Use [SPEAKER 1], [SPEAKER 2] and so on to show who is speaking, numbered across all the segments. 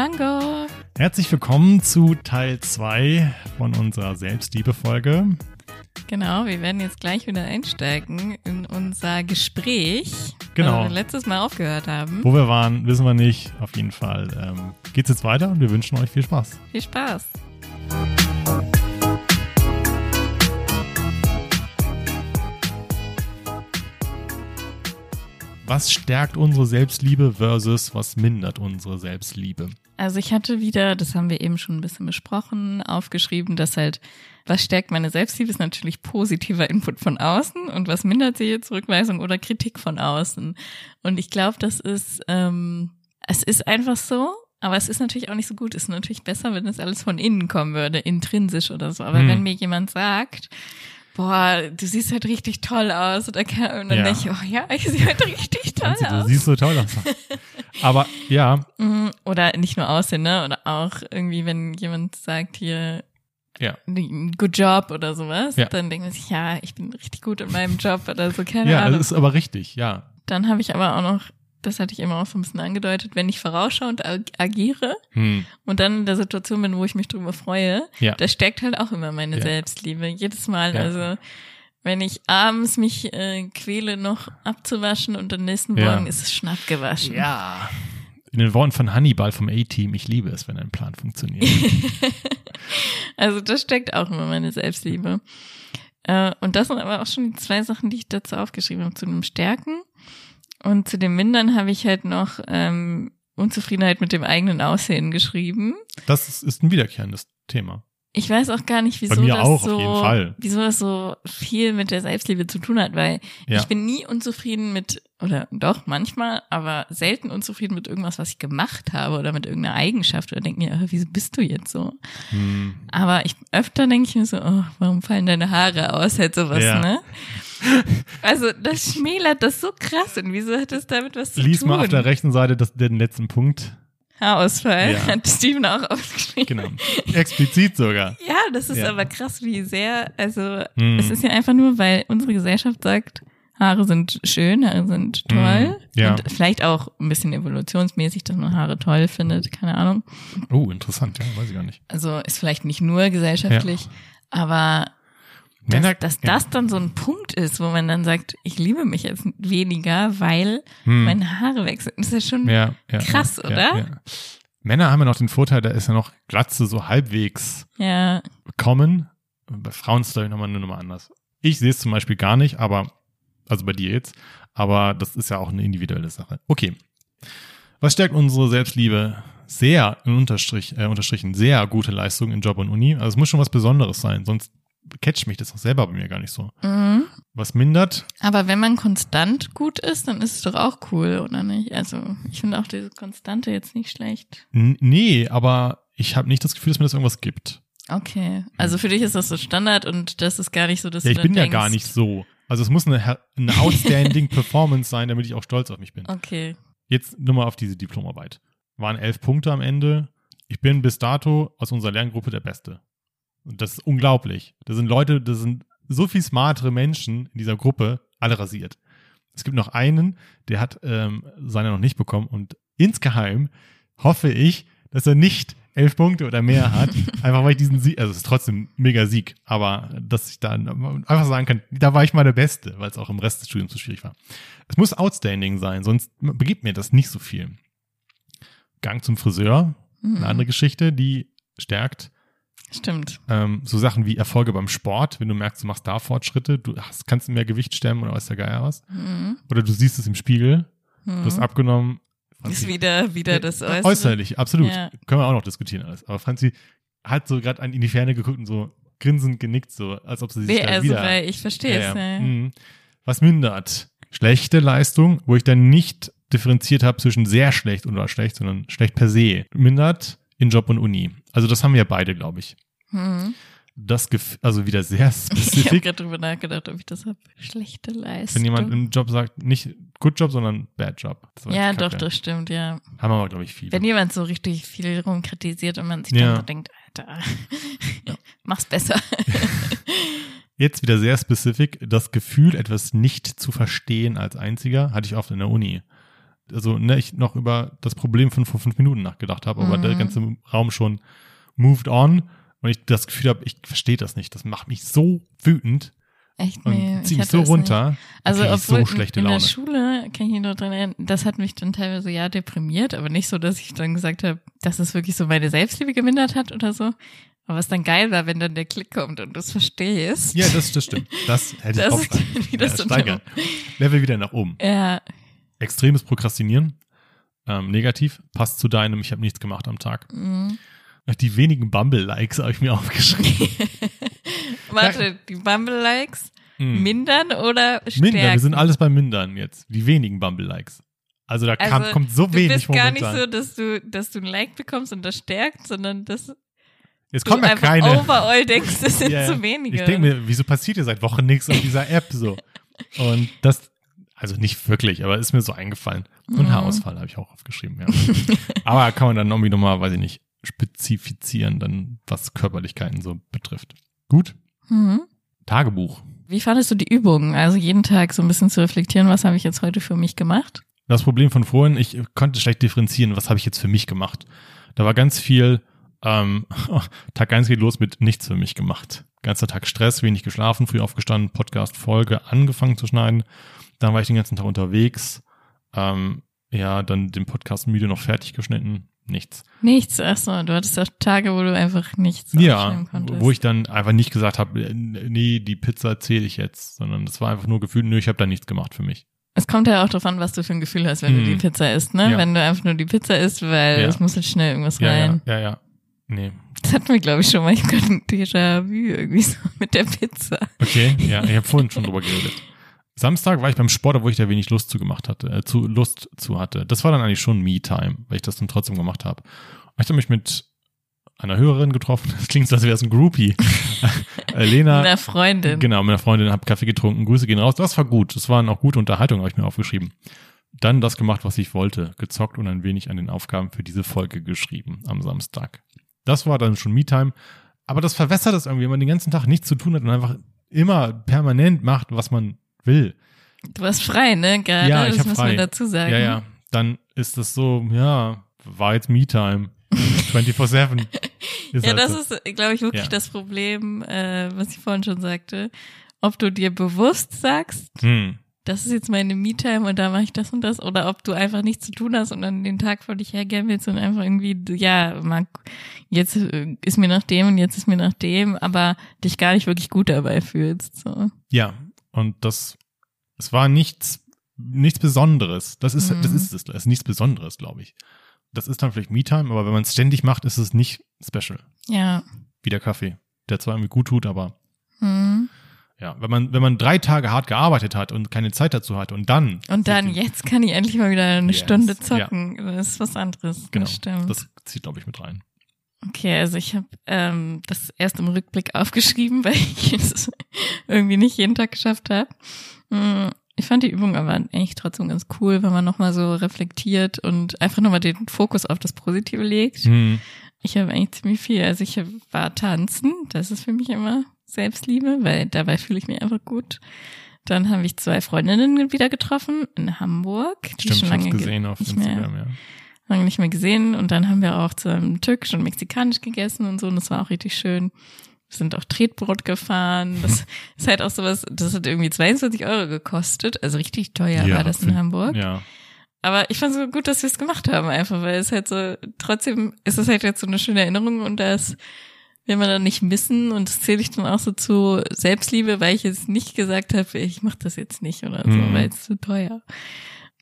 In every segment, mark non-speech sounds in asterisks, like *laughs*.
[SPEAKER 1] Mango.
[SPEAKER 2] herzlich willkommen zu Teil 2 von unserer Selbstliebe-Folge.
[SPEAKER 1] Genau, wir werden jetzt gleich wieder einsteigen in unser Gespräch,
[SPEAKER 2] Genau.
[SPEAKER 1] wo wir letztes Mal aufgehört haben.
[SPEAKER 2] Wo wir waren, wissen wir nicht. Auf jeden Fall ähm, geht's jetzt weiter und wir wünschen euch viel Spaß.
[SPEAKER 1] Viel Spaß.
[SPEAKER 2] Was stärkt unsere Selbstliebe versus was mindert unsere Selbstliebe?
[SPEAKER 1] Also ich hatte wieder, das haben wir eben schon ein bisschen besprochen, aufgeschrieben, dass halt, was stärkt meine Selbstliebe, ist natürlich positiver Input von außen und was mindert sie jetzt Rückweisung oder Kritik von außen. Und ich glaube, das ist, ähm, es ist einfach so, aber es ist natürlich auch nicht so gut. Es ist natürlich besser, wenn es alles von innen kommen würde, intrinsisch oder so. Aber
[SPEAKER 2] Hm.
[SPEAKER 1] wenn mir jemand sagt, boah, du siehst halt richtig toll aus, oder kann, und dann
[SPEAKER 2] Ja.
[SPEAKER 1] denke ich, oh ja, ich sehe halt richtig *laughs* toll
[SPEAKER 2] du
[SPEAKER 1] aus.
[SPEAKER 2] siehst so toll aus. Aber ja,
[SPEAKER 1] Mhm, Oder nicht nur Aussehen, ne? Oder auch irgendwie, wenn jemand sagt hier,
[SPEAKER 2] ja.
[SPEAKER 1] good job oder sowas,
[SPEAKER 2] Ja.
[SPEAKER 1] dann denkt man sich, ja, ich bin richtig gut in meinem Job oder so, keine
[SPEAKER 2] Ja,
[SPEAKER 1] Ahnung.
[SPEAKER 2] das ist aber richtig, ja.
[SPEAKER 1] Dann habe ich aber auch noch, das hatte ich immer auch so ein bisschen angedeutet, wenn ich vorausschaue und ag agiere
[SPEAKER 2] Hm.
[SPEAKER 1] und dann in der Situation bin, wo ich mich drüber freue,
[SPEAKER 2] Ja.
[SPEAKER 1] das stärkt halt auch immer meine
[SPEAKER 2] Ja.
[SPEAKER 1] Selbstliebe. Jedes Mal,
[SPEAKER 2] Ja.
[SPEAKER 1] also wenn ich abends mich äh, quäle, noch abzuwaschen und am nächsten. Morgen ist es schnapp gewaschen.
[SPEAKER 2] Ja. In den Worten von Hannibal vom A-Team, ich liebe es, wenn ein Plan funktioniert. *laughs*
[SPEAKER 1] Also das steckt auch immer meine Selbstliebe. Äh, und das sind aber auch schon die zwei Sachen, die ich dazu aufgeschrieben habe. Zu dem Stärken und zu dem Mindern habe ich halt noch ähm, Unzufriedenheit mit dem eigenen Aussehen geschrieben.
[SPEAKER 2] Das ist, ist ein wiederkehrendes Thema.
[SPEAKER 1] Ich weiß auch gar nicht, wieso das
[SPEAKER 2] auch,
[SPEAKER 1] so, wieso das so viel mit der Selbstliebe zu tun hat, weil
[SPEAKER 2] Ja.
[SPEAKER 1] ich bin nie unzufrieden mit, oder doch manchmal, aber selten unzufrieden mit irgendwas, was ich gemacht habe oder mit irgendeiner Eigenschaft oder denke mir, äh, wieso bist du jetzt so?
[SPEAKER 2] Hm.
[SPEAKER 1] Aber ich öfter denke ich mir so, oh, warum fallen deine Haare aus? Halt sowas,
[SPEAKER 2] Ja.
[SPEAKER 1] ne? Also das schmälert das so krass und wieso hat das damit was zu
[SPEAKER 2] Lies
[SPEAKER 1] tun?
[SPEAKER 2] mal auf der rechten Seite das, den letzten Punkt.
[SPEAKER 1] Haarausfall
[SPEAKER 2] Ja.
[SPEAKER 1] hat Steven auch aufgeschrieben.
[SPEAKER 2] Genau. Explizit sogar.
[SPEAKER 1] Ja, das ist
[SPEAKER 2] Ja.
[SPEAKER 1] aber krass, wie sehr, also
[SPEAKER 2] Hm.
[SPEAKER 1] es ist ja einfach nur, weil unsere Gesellschaft sagt, Haare sind schön, Haare sind toll.
[SPEAKER 2] Hm, ja.
[SPEAKER 1] Und vielleicht auch ein bisschen evolutionsmäßig, dass man Haare toll findet, keine Ahnung.
[SPEAKER 2] Oh, interessant, ja, weiß ich gar nicht.
[SPEAKER 1] Also ist vielleicht nicht nur gesellschaftlich, aber dass,
[SPEAKER 2] Männer-
[SPEAKER 1] dass
[SPEAKER 2] ja.
[SPEAKER 1] das dann so ein Punkt ist, wo man dann sagt, ich liebe mich jetzt weniger, weil
[SPEAKER 2] Hm.
[SPEAKER 1] meine Haare wechseln. Das ist ja schon
[SPEAKER 2] Ja, ja,
[SPEAKER 1] krass,
[SPEAKER 2] ja,
[SPEAKER 1] oder?
[SPEAKER 2] Ja, ja. Männer haben ja noch den Vorteil, da ist ja noch Glatze so halbwegs
[SPEAKER 1] ja,
[SPEAKER 2] kommen. Bei Frauen ist es glaube ich nochmal eine Nummer anders. Ich sehe es zum Beispiel gar nicht, aber, also bei dir jetzt, aber das ist ja auch eine individuelle Sache. Okay. Was stärkt unsere Selbstliebe? Sehr, in Unterstrich, äh, unterstrichen, sehr gute Leistung in Job und Uni. Also es muss schon was Besonderes sein, sonst catcht mich das auch selber bei mir gar nicht so.
[SPEAKER 1] mhm.
[SPEAKER 2] Was mindert?
[SPEAKER 1] aber wenn man konstant gut ist, dann ist es doch auch cool, oder nicht? Also ich finde auch diese Konstante jetzt nicht schlecht.
[SPEAKER 2] N nee, aber ich habe nicht das Gefühl, dass mir das irgendwas gibt.
[SPEAKER 1] Okay, also für dich ist das so Standard und das ist gar nicht so, dass
[SPEAKER 2] Ja, ich bin ja
[SPEAKER 1] denkst,
[SPEAKER 2] gar nicht so. Also es muss eine, eine outstanding *laughs* Performance sein, damit ich auch stolz auf mich bin.
[SPEAKER 1] Okay,
[SPEAKER 2] Jetzt nur mal auf diese Diplomarbeit. Waren elf Punkte am Ende. Ich bin bis dato aus unserer Lerngruppe der Beste. Und das ist unglaublich. Da sind Leute, da sind so viel smartere Menschen in dieser Gruppe, alle rasiert. Es gibt noch einen, der hat ähm, seine noch nicht bekommen und insgeheim hoffe ich, dass er nicht elf Punkte oder mehr hat, *laughs* einfach weil ich diesen Sieg, also es ist trotzdem ein mega Sieg, aber dass ich dann einfach sagen kann, da war ich mal der Beste, weil es auch im Rest des Studiums so schwierig war. Es muss outstanding sein, sonst begibt mir das nicht so viel. Gang zum Friseur,
[SPEAKER 1] Mhm.
[SPEAKER 2] eine andere Geschichte, die stärkt.
[SPEAKER 1] Stimmt.
[SPEAKER 2] Ähm, so Sachen wie Erfolge beim Sport, wenn du merkst, du machst da Fortschritte, du hast, kannst mehr Gewicht stemmen oder weiß der Geier was.
[SPEAKER 1] Mhm.
[SPEAKER 2] Oder du siehst es im Spiegel, du hast
[SPEAKER 1] Mhm.
[SPEAKER 2] abgenommen.
[SPEAKER 1] Ist
[SPEAKER 2] Franzi-
[SPEAKER 1] wieder, wieder das Äußere.
[SPEAKER 2] Äußerlich, absolut.
[SPEAKER 1] Ja.
[SPEAKER 2] Können wir auch noch diskutieren alles. Aber Franzi hat so gerade in die Ferne geguckt und so grinsend genickt, so als ob sie sich
[SPEAKER 1] Nee, also
[SPEAKER 2] wieder...
[SPEAKER 1] weil ich verstehe es.
[SPEAKER 2] Ja, ja. Mhm. Was mindert? Schlechte Leistung, wo ich dann nicht differenziert habe zwischen sehr schlecht und schlecht, sondern schlecht per se. Mindert in Job und Uni. Also das haben wir beide, glaube ich.
[SPEAKER 1] Mhm.
[SPEAKER 2] Das Gef also wieder sehr *laughs*
[SPEAKER 1] Ich habe
[SPEAKER 2] spezifisch.
[SPEAKER 1] gerade drüber nachgedacht, ob ich das habe. Schlechte Leistung.
[SPEAKER 2] Wenn jemand im Job sagt, nicht Good Job, sondern Bad Job.
[SPEAKER 1] Ja, doch, das stimmt, ja.
[SPEAKER 2] Haben aber, glaube ich, viele.
[SPEAKER 1] Wenn jemand so richtig viel rumkritisiert und man sich
[SPEAKER 2] Ja.
[SPEAKER 1] dann so denkt, Alter, *laughs* mach's besser. *laughs*
[SPEAKER 2] Jetzt wieder sehr spezifisch. Das Gefühl, etwas nicht zu verstehen als einziger, hatte ich oft in der Uni. Also ne, ich noch über das Problem von vor fünf Minuten nachgedacht habe, aber
[SPEAKER 1] Mhm.
[SPEAKER 2] der ganze Raum schon moved on und ich das Gefühl habe, ich verstehe das nicht. Das macht mich so wütend
[SPEAKER 1] Echt,
[SPEAKER 2] und
[SPEAKER 1] nee. ich
[SPEAKER 2] zieht mich so
[SPEAKER 1] das
[SPEAKER 2] runter.
[SPEAKER 1] Also
[SPEAKER 2] krieg ich so schlechte
[SPEAKER 1] in
[SPEAKER 2] Laune.
[SPEAKER 1] der Schule kann ich mich noch dran erinnern, das hat mich dann teilweise ja deprimiert, aber nicht so, dass ich dann gesagt habe, dass es wirklich so meine Selbstliebe gemindert hat oder so. Aber was dann geil war, wenn dann der Klick kommt und du es verstehst.
[SPEAKER 2] Ja, das, das stimmt. Das hätte ich
[SPEAKER 1] Das
[SPEAKER 2] auch *laughs*
[SPEAKER 1] wieder so
[SPEAKER 2] steigern. Level wieder nach oben.
[SPEAKER 1] Ja,
[SPEAKER 2] Extremes Prokrastinieren. Ähm, negativ. Passt zu deinem, ich habe nichts gemacht am Tag.
[SPEAKER 1] mhm.
[SPEAKER 2] Die wenigen Bumble-Likes habe ich mir *laughs* aufgeschrieben. *laughs*
[SPEAKER 1] Warte, die Bumble-Likes
[SPEAKER 2] Hm.
[SPEAKER 1] mindern oder stärken?
[SPEAKER 2] Mindern, wir sind alles bei Mindern jetzt. Die wenigen Bumble-Likes. Also da kam,
[SPEAKER 1] Also,
[SPEAKER 2] kommt so
[SPEAKER 1] Du
[SPEAKER 2] wenig
[SPEAKER 1] bist gar
[SPEAKER 2] momentan.
[SPEAKER 1] nicht so, dass du, dass du ein Like bekommst und das stärkt, sondern dass
[SPEAKER 2] Jetzt
[SPEAKER 1] du
[SPEAKER 2] kommen ja keine.
[SPEAKER 1] overall denkst, es sind *laughs*
[SPEAKER 2] ja.
[SPEAKER 1] zu wenige.
[SPEAKER 2] Ich denke mir, wieso passiert hier seit Wochen nichts auf dieser App so? Und das, also nicht wirklich, aber ist mir so eingefallen. Und
[SPEAKER 1] Mhm.
[SPEAKER 2] Haarausfall habe ich auch aufgeschrieben, ja. *laughs* aber kann man dann irgendwie nochmal, weiß ich nicht, spezifizieren, dann was Körperlichkeiten so betrifft. Gut.
[SPEAKER 1] mhm.
[SPEAKER 2] Tagebuch.
[SPEAKER 1] Wie fandest du die Übung? Also jeden Tag so ein bisschen zu reflektieren, was habe ich jetzt heute für mich gemacht?
[SPEAKER 2] Das Problem von vorhin, ich konnte schlecht differenzieren, was habe ich jetzt für mich gemacht. Da war ganz viel, ähm, *laughs* Tag eins geht los mit nichts für mich gemacht. Ganzer Tag Stress, wenig geschlafen, früh aufgestanden, Podcast-Folge angefangen zu schneiden. Dann war ich den ganzen Tag unterwegs. Ähm, ja, dann den Podcast müde noch fertig geschnitten. Nichts.
[SPEAKER 1] Nichts. Ach so, du hattest auch Tage, wo du einfach nichts
[SPEAKER 2] Ja,
[SPEAKER 1] konntest.
[SPEAKER 2] wo ich dann einfach nicht gesagt habe, äh, nee, die Pizza zähle ich jetzt, sondern das war einfach nur gefühlt, nö, ich habe da nichts gemacht für mich.
[SPEAKER 1] es kommt ja auch darauf an, was du für ein Gefühl hast, wenn
[SPEAKER 2] Mhm.
[SPEAKER 1] du die Pizza isst, ne?
[SPEAKER 2] Ja.
[SPEAKER 1] Wenn du einfach nur die Pizza isst, weil
[SPEAKER 2] Ja.
[SPEAKER 1] es muss jetzt schnell irgendwas
[SPEAKER 2] Ja, ja,
[SPEAKER 1] rein.
[SPEAKER 2] ja, ja. Nee.
[SPEAKER 1] Das hatten wir, glaube ich, schon mal. Ich gerade ein Déjà-vu irgendwie so mit der Pizza.
[SPEAKER 2] Okay, ja, ich habe vorhin schon *laughs* drüber geredet. Samstag war ich beim Sport, wo ich da wenig Lust zu gemacht hatte, äh, zu Lust zu hatte. Das war dann eigentlich schon Me-Time, weil ich das dann trotzdem gemacht habe. Ich habe mich mit einer Hörerin getroffen. *laughs* Das klingt so, als wäre es ein Groupie. *laughs* äh, Lena,
[SPEAKER 1] Mit einer Freundin.
[SPEAKER 2] genau, mit einer Freundin, habe Kaffee getrunken. Grüße gehen raus. Das war gut. Das waren auch gute Unterhaltungen, habe ich mir aufgeschrieben. Dann das gemacht, was ich wollte. Gezockt und ein wenig an den Aufgaben für diese Folge geschrieben am Samstag. Das war dann schon Me-Time. Aber das verwässert es irgendwie, wenn man den ganzen Tag nichts zu tun hat und einfach immer permanent macht, was man will.
[SPEAKER 1] Du warst frei, ne? Gerade,
[SPEAKER 2] Ja, ich
[SPEAKER 1] das muss
[SPEAKER 2] frei.
[SPEAKER 1] man dazu sagen.
[SPEAKER 2] Ja, ja. Dann ist das so, ja, war jetzt Me-Time. 24-7. *laughs* Ist
[SPEAKER 1] Ja,
[SPEAKER 2] halt
[SPEAKER 1] das
[SPEAKER 2] so.
[SPEAKER 1] ist, glaube ich, wirklich
[SPEAKER 2] Ja.
[SPEAKER 1] das Problem, äh, was ich vorhin schon sagte. Ob du dir bewusst sagst,
[SPEAKER 2] Hm.
[SPEAKER 1] das ist jetzt meine Me-Time und da mache ich das und das, oder ob du einfach nichts zu tun hast und dann den Tag vor dich hergehen willst und einfach irgendwie, ja, mag, jetzt äh, ist mir nach dem und jetzt ist mir nach dem, aber dich gar nicht wirklich gut dabei fühlst. So.
[SPEAKER 2] Ja, und das, es war nichts, nichts Besonderes. Das ist,
[SPEAKER 1] Mhm.
[SPEAKER 2] das ist es, das ist nichts Besonderes, glaube ich. Das ist dann vielleicht Me-Time, aber wenn man es ständig macht, ist es nicht special.
[SPEAKER 1] Ja.
[SPEAKER 2] Wie der Kaffee, der zwar irgendwie gut tut, aber
[SPEAKER 1] Hm.
[SPEAKER 2] ja, wenn man, wenn man drei Tage hart gearbeitet hat und keine Zeit dazu hat und dann.
[SPEAKER 1] Und dann, jetzt kann ich endlich mal wieder eine
[SPEAKER 2] Yes,
[SPEAKER 1] Stunde
[SPEAKER 2] ja.
[SPEAKER 1] zocken. Das ist was anderes.
[SPEAKER 2] Genau,
[SPEAKER 1] Das stimmt.
[SPEAKER 2] das zieht, glaube ich, mit rein.
[SPEAKER 1] Okay, also ich habe ähm, das erst im Rückblick *laughs* aufgeschrieben, weil ich es irgendwie nicht jeden Tag geschafft habe. Hm, Ich fand die Übung aber eigentlich trotzdem ganz cool, wenn man nochmal so reflektiert und einfach nochmal den Fokus auf das Positive legt.
[SPEAKER 2] Hm.
[SPEAKER 1] Ich habe eigentlich ziemlich viel. Also ich war tanzen, das ist für mich immer Selbstliebe, weil dabei fühle ich mich einfach gut. Dann habe ich zwei Freundinnen wieder getroffen in Hamburg, die
[SPEAKER 2] Stimmt,
[SPEAKER 1] schon
[SPEAKER 2] ich hab's
[SPEAKER 1] lange ge-
[SPEAKER 2] gesehen auf Instagram, ja.
[SPEAKER 1] Lange nicht mehr gesehen und dann haben wir auch zum Türkisch und Mexikanisch gegessen und so und das war auch richtig schön. Wir sind auch Tretbrot gefahren. Das *laughs* ist halt auch sowas, das hat irgendwie 22 Euro gekostet. Also richtig teuer war das in Hamburg.
[SPEAKER 2] Ja,
[SPEAKER 1] Aber ich fand so gut, dass wir es gemacht haben einfach, weil es halt so, trotzdem ist es halt jetzt so eine schöne Erinnerung und das will man dann nicht missen und das zähle ich dann auch so zu Selbstliebe, weil ich jetzt nicht gesagt habe, ich mache das jetzt nicht oder so,
[SPEAKER 2] Mhm.
[SPEAKER 1] weil es zu teuer.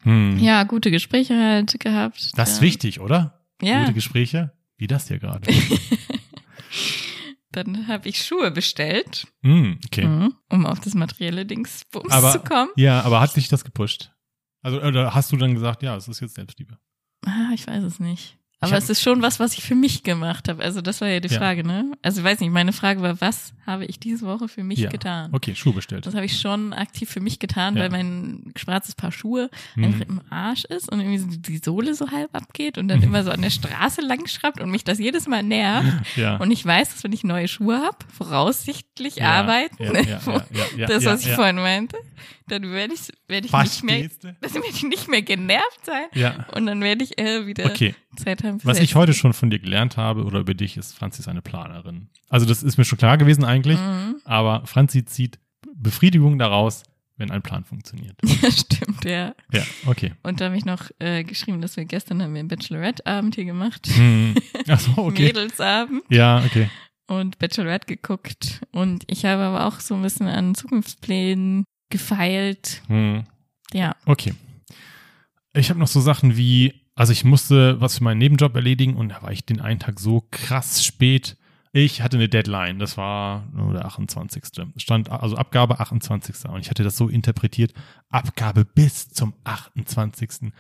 [SPEAKER 2] Hm.
[SPEAKER 1] Ja, gute Gespräche halt gehabt.
[SPEAKER 2] Das ist
[SPEAKER 1] ja.
[SPEAKER 2] wichtig, oder?
[SPEAKER 1] Ja.
[SPEAKER 2] Gute Gespräche, wie das hier gerade. *laughs*
[SPEAKER 1] Dann habe ich Schuhe bestellt,
[SPEAKER 2] hm, okay.
[SPEAKER 1] mhm, um auf das materielle Dingsbums
[SPEAKER 2] Aber-
[SPEAKER 1] zu kommen.
[SPEAKER 2] Ja, aber hat dich das gepusht? Also, oder hast du dann gesagt, ja, es ist jetzt Selbstliebe?
[SPEAKER 1] Ah, ich weiß es nicht. Aber
[SPEAKER 2] hab-
[SPEAKER 1] es ist schon was, was ich für mich gemacht habe. Also das war ja die
[SPEAKER 2] Ja.
[SPEAKER 1] Frage, ne? Also ich weiß nicht, meine Frage war, was habe ich diese Woche für mich
[SPEAKER 2] Ja.
[SPEAKER 1] getan?
[SPEAKER 2] Okay, Schuh bestellt.
[SPEAKER 1] Das habe ich schon aktiv für mich getan,
[SPEAKER 2] Ja.
[SPEAKER 1] weil mein schwarzes Paar Schuhe
[SPEAKER 2] Mhm.
[SPEAKER 1] einfach im Arsch ist und irgendwie so die Sohle so halb abgeht und dann immer so an der Straße lang schraubt und mich das jedes Mal nervt. *laughs*
[SPEAKER 2] Ja.
[SPEAKER 1] Und ich weiß, dass wenn ich neue Schuhe habe, voraussichtlich arbeiten, *laughs* das, was ich vorhin meinte, dann werde ich, werde ich nicht mehr, *laughs* dann werde ich nicht mehr genervt sein
[SPEAKER 2] Ja.
[SPEAKER 1] und dann werde ich äh, wieder
[SPEAKER 2] Okay.
[SPEAKER 1] Zeit haben. Für
[SPEAKER 2] Was ich heute schon von dir gelernt habe oder über dich ist, Franzi ist eine Planerin. Also das ist mir schon klar gewesen eigentlich,
[SPEAKER 1] Mhm.
[SPEAKER 2] aber Franzi zieht Befriedigung daraus, wenn ein Plan funktioniert. *laughs*
[SPEAKER 1] Ja, stimmt, ja.
[SPEAKER 2] Ja, okay.
[SPEAKER 1] Und da habe ich noch äh, geschrieben, dass wir gestern haben wir einen Bachelorette-Abend hier gemacht.
[SPEAKER 2] Hm. *laughs* Ach so, okay.
[SPEAKER 1] Mädelsabend
[SPEAKER 2] Ja, okay.
[SPEAKER 1] und Bachelorette geguckt. Und ich habe aber auch so ein bisschen an Zukunftsplänen gefeilt.
[SPEAKER 2] Hm.
[SPEAKER 1] Ja.
[SPEAKER 2] Okay. Ich habe noch so Sachen wie, also ich musste was für meinen Nebenjob erledigen und da war ich den einen Tag so krass spät. Ich hatte eine Deadline, das war nur der 28. Stand, also Abgabe 28. Und ich hatte das so interpretiert, Abgabe bis zum 28.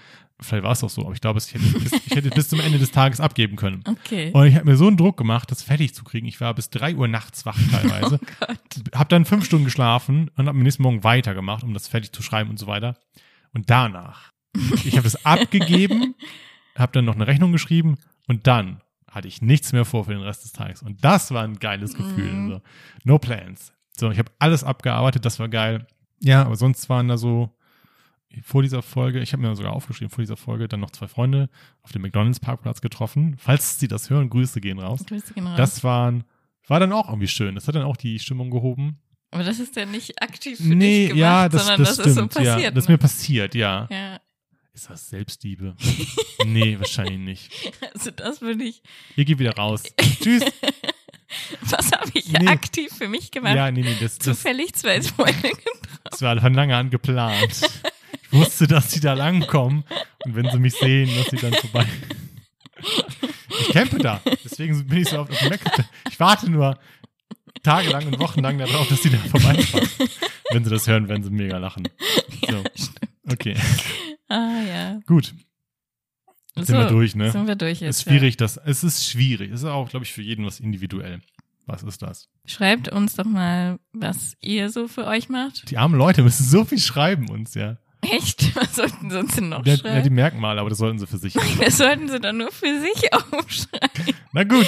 [SPEAKER 2] Vielleicht war es auch so, aber ich glaube, ich hätte, bis, ich hätte bis zum Ende des Tages abgeben können.
[SPEAKER 1] Okay.
[SPEAKER 2] Und ich habe mir so einen Druck gemacht, das fertig zu kriegen. Ich war bis drei Uhr nachts wach teilweise. *laughs*
[SPEAKER 1] Oh Gott.
[SPEAKER 2] Hab dann fünf Stunden geschlafen und habe am nächsten Morgen weitergemacht, um das fertig zu schreiben und so weiter. Und danach, ich habe es abgegeben, habe dann noch eine Rechnung geschrieben und dann hatte ich nichts mehr vor für den Rest des Tages. Und das war ein geiles Gefühl.
[SPEAKER 1] Mhm.
[SPEAKER 2] So. No plans. So, ich habe alles abgearbeitet, das war geil. Ja, aber sonst waren da so vor dieser Folge, ich habe mir sogar aufgeschrieben, vor dieser Folge dann noch zwei Freunde auf dem McDonalds Parkplatz getroffen. Falls sie das hören, Grüße gehen raus.
[SPEAKER 1] Grüße gehen raus.
[SPEAKER 2] Das waren, war dann auch irgendwie schön. Das hat dann auch die Stimmung gehoben.
[SPEAKER 1] aber das ist ja nicht aktiv für
[SPEAKER 2] Nee,
[SPEAKER 1] dich gemacht,
[SPEAKER 2] ja, das,
[SPEAKER 1] sondern
[SPEAKER 2] das,
[SPEAKER 1] das,
[SPEAKER 2] stimmt.
[SPEAKER 1] ist so passiert.
[SPEAKER 2] ja, das ist
[SPEAKER 1] ne?
[SPEAKER 2] mir passiert, ja.
[SPEAKER 1] ja,
[SPEAKER 2] Ist das Selbstliebe? *laughs* nee, wahrscheinlich nicht. *laughs*
[SPEAKER 1] also das würde ich.
[SPEAKER 2] Ihr geht wieder raus. *laughs* Tschüss.
[SPEAKER 1] Was habe ich
[SPEAKER 2] Nee.
[SPEAKER 1] aktiv für mich gemacht?
[SPEAKER 2] Ja, nee, nee, das, das,
[SPEAKER 1] Zufällig zwei Freunde
[SPEAKER 2] das war von lange an geplant. Ich wusste, dass sie da langkommen und wenn sie mich sehen, dass sie dann vorbei. Ich campe da, deswegen bin ich so oft auf dem Mac. Ich warte nur tagelang und wochenlang darauf, dass sie da vorbeifahren. Wenn sie das hören, werden sie mega lachen. So. Okay,
[SPEAKER 1] Ah ja.
[SPEAKER 2] gut. Jetzt sind wir durch, ne?
[SPEAKER 1] Sind wir durch jetzt.
[SPEAKER 2] ist schwierig, das, es ist schwierig. Es ist auch, glaube ich, für jeden was individuell. Was ist das?
[SPEAKER 1] Ja. Schreibt uns doch mal, was ihr so für euch macht.
[SPEAKER 2] Die armen Leute müssen so viel schreiben uns, ja.
[SPEAKER 1] Echt? *laughs* Was sollten sie uns denn noch
[SPEAKER 2] Ja, ja, die
[SPEAKER 1] schreiben?
[SPEAKER 2] Merkmale, aber das sollten sie für sich. *laughs* machen.
[SPEAKER 1] Das sollten sie dann nur für sich *laughs* aufschreiben.
[SPEAKER 2] Na gut.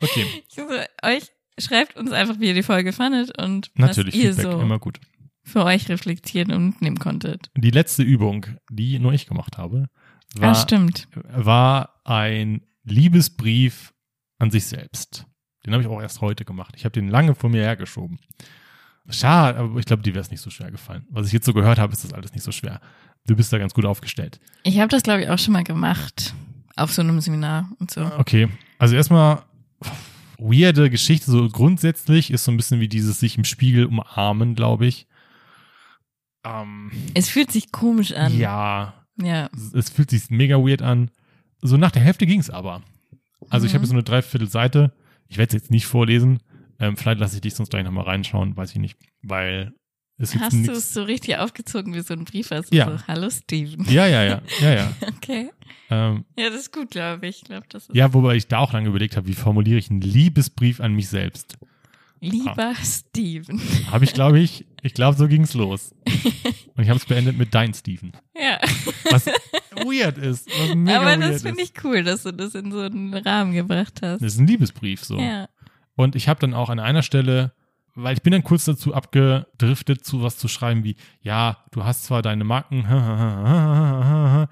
[SPEAKER 2] Okay,
[SPEAKER 1] Also, euch schreibt uns einfach, wie ihr die Folge fandet und
[SPEAKER 2] natürlich
[SPEAKER 1] was ihr
[SPEAKER 2] Feedback,
[SPEAKER 1] so
[SPEAKER 2] immer gut.
[SPEAKER 1] Für euch reflektieren und mitnehmen konntet.
[SPEAKER 2] Die letzte Übung, die nur ich gemacht habe,
[SPEAKER 1] ah,
[SPEAKER 2] war,
[SPEAKER 1] stimmt.
[SPEAKER 2] war ein Liebesbrief an sich selbst. Den habe ich auch erst heute gemacht. Ich habe den lange vor mir hergeschoben. Schade, aber ich glaube, dir wäre es nicht so schwer gefallen. Was ich jetzt so gehört habe, ist das alles nicht so schwer. Du bist da ganz gut aufgestellt.
[SPEAKER 1] Ich habe das, glaube ich, auch schon mal gemacht. Auf so einem Seminar und so.
[SPEAKER 2] Okay, also erstmal weirde Geschichte, so grundsätzlich ist so ein bisschen wie dieses sich im Spiegel umarmen, glaube ich. Ähm,
[SPEAKER 1] Es fühlt sich komisch an.
[SPEAKER 2] ja,
[SPEAKER 1] Ja.
[SPEAKER 2] es, fühlt sich mega weird an. So nach der Hälfte ging es aber. Also ich
[SPEAKER 1] Mhm.
[SPEAKER 2] habe so eine Dreiviertelseite. Ich werde es jetzt nicht vorlesen. Ähm, vielleicht lasse ich dich sonst gleich nochmal reinschauen, weiß ich nicht. Weil es
[SPEAKER 1] Hast du es so richtig aufgezogen wie so ein Brief? Also
[SPEAKER 2] Ja.
[SPEAKER 1] so, hallo Steven.
[SPEAKER 2] Ja, ja, ja, ja, ja. *laughs*
[SPEAKER 1] Okay.
[SPEAKER 2] Ähm,
[SPEAKER 1] Ja, das ist gut, glaube ich. Ich glaube, das ist
[SPEAKER 2] ja, wobei ich da auch lange überlegt habe, wie formuliere ich einen Liebesbrief an mich selbst.
[SPEAKER 1] lieber Steven.
[SPEAKER 2] Habe ich, glaube ich, ich glaube, so ging's los. *laughs* Und ich habe es beendet mit Dein Steven.
[SPEAKER 1] Ja.
[SPEAKER 2] Was *laughs* weird ist. Was mega
[SPEAKER 1] Aber das finde ich cool, dass du das in so einen Rahmen gebracht hast.
[SPEAKER 2] Das ist ein Liebesbrief so.
[SPEAKER 1] Ja.
[SPEAKER 2] Und ich habe dann auch an einer Stelle, weil ich bin dann kurz dazu abgedriftet, zu was zu schreiben wie, ja, du hast zwar deine Marken,
[SPEAKER 1] Aber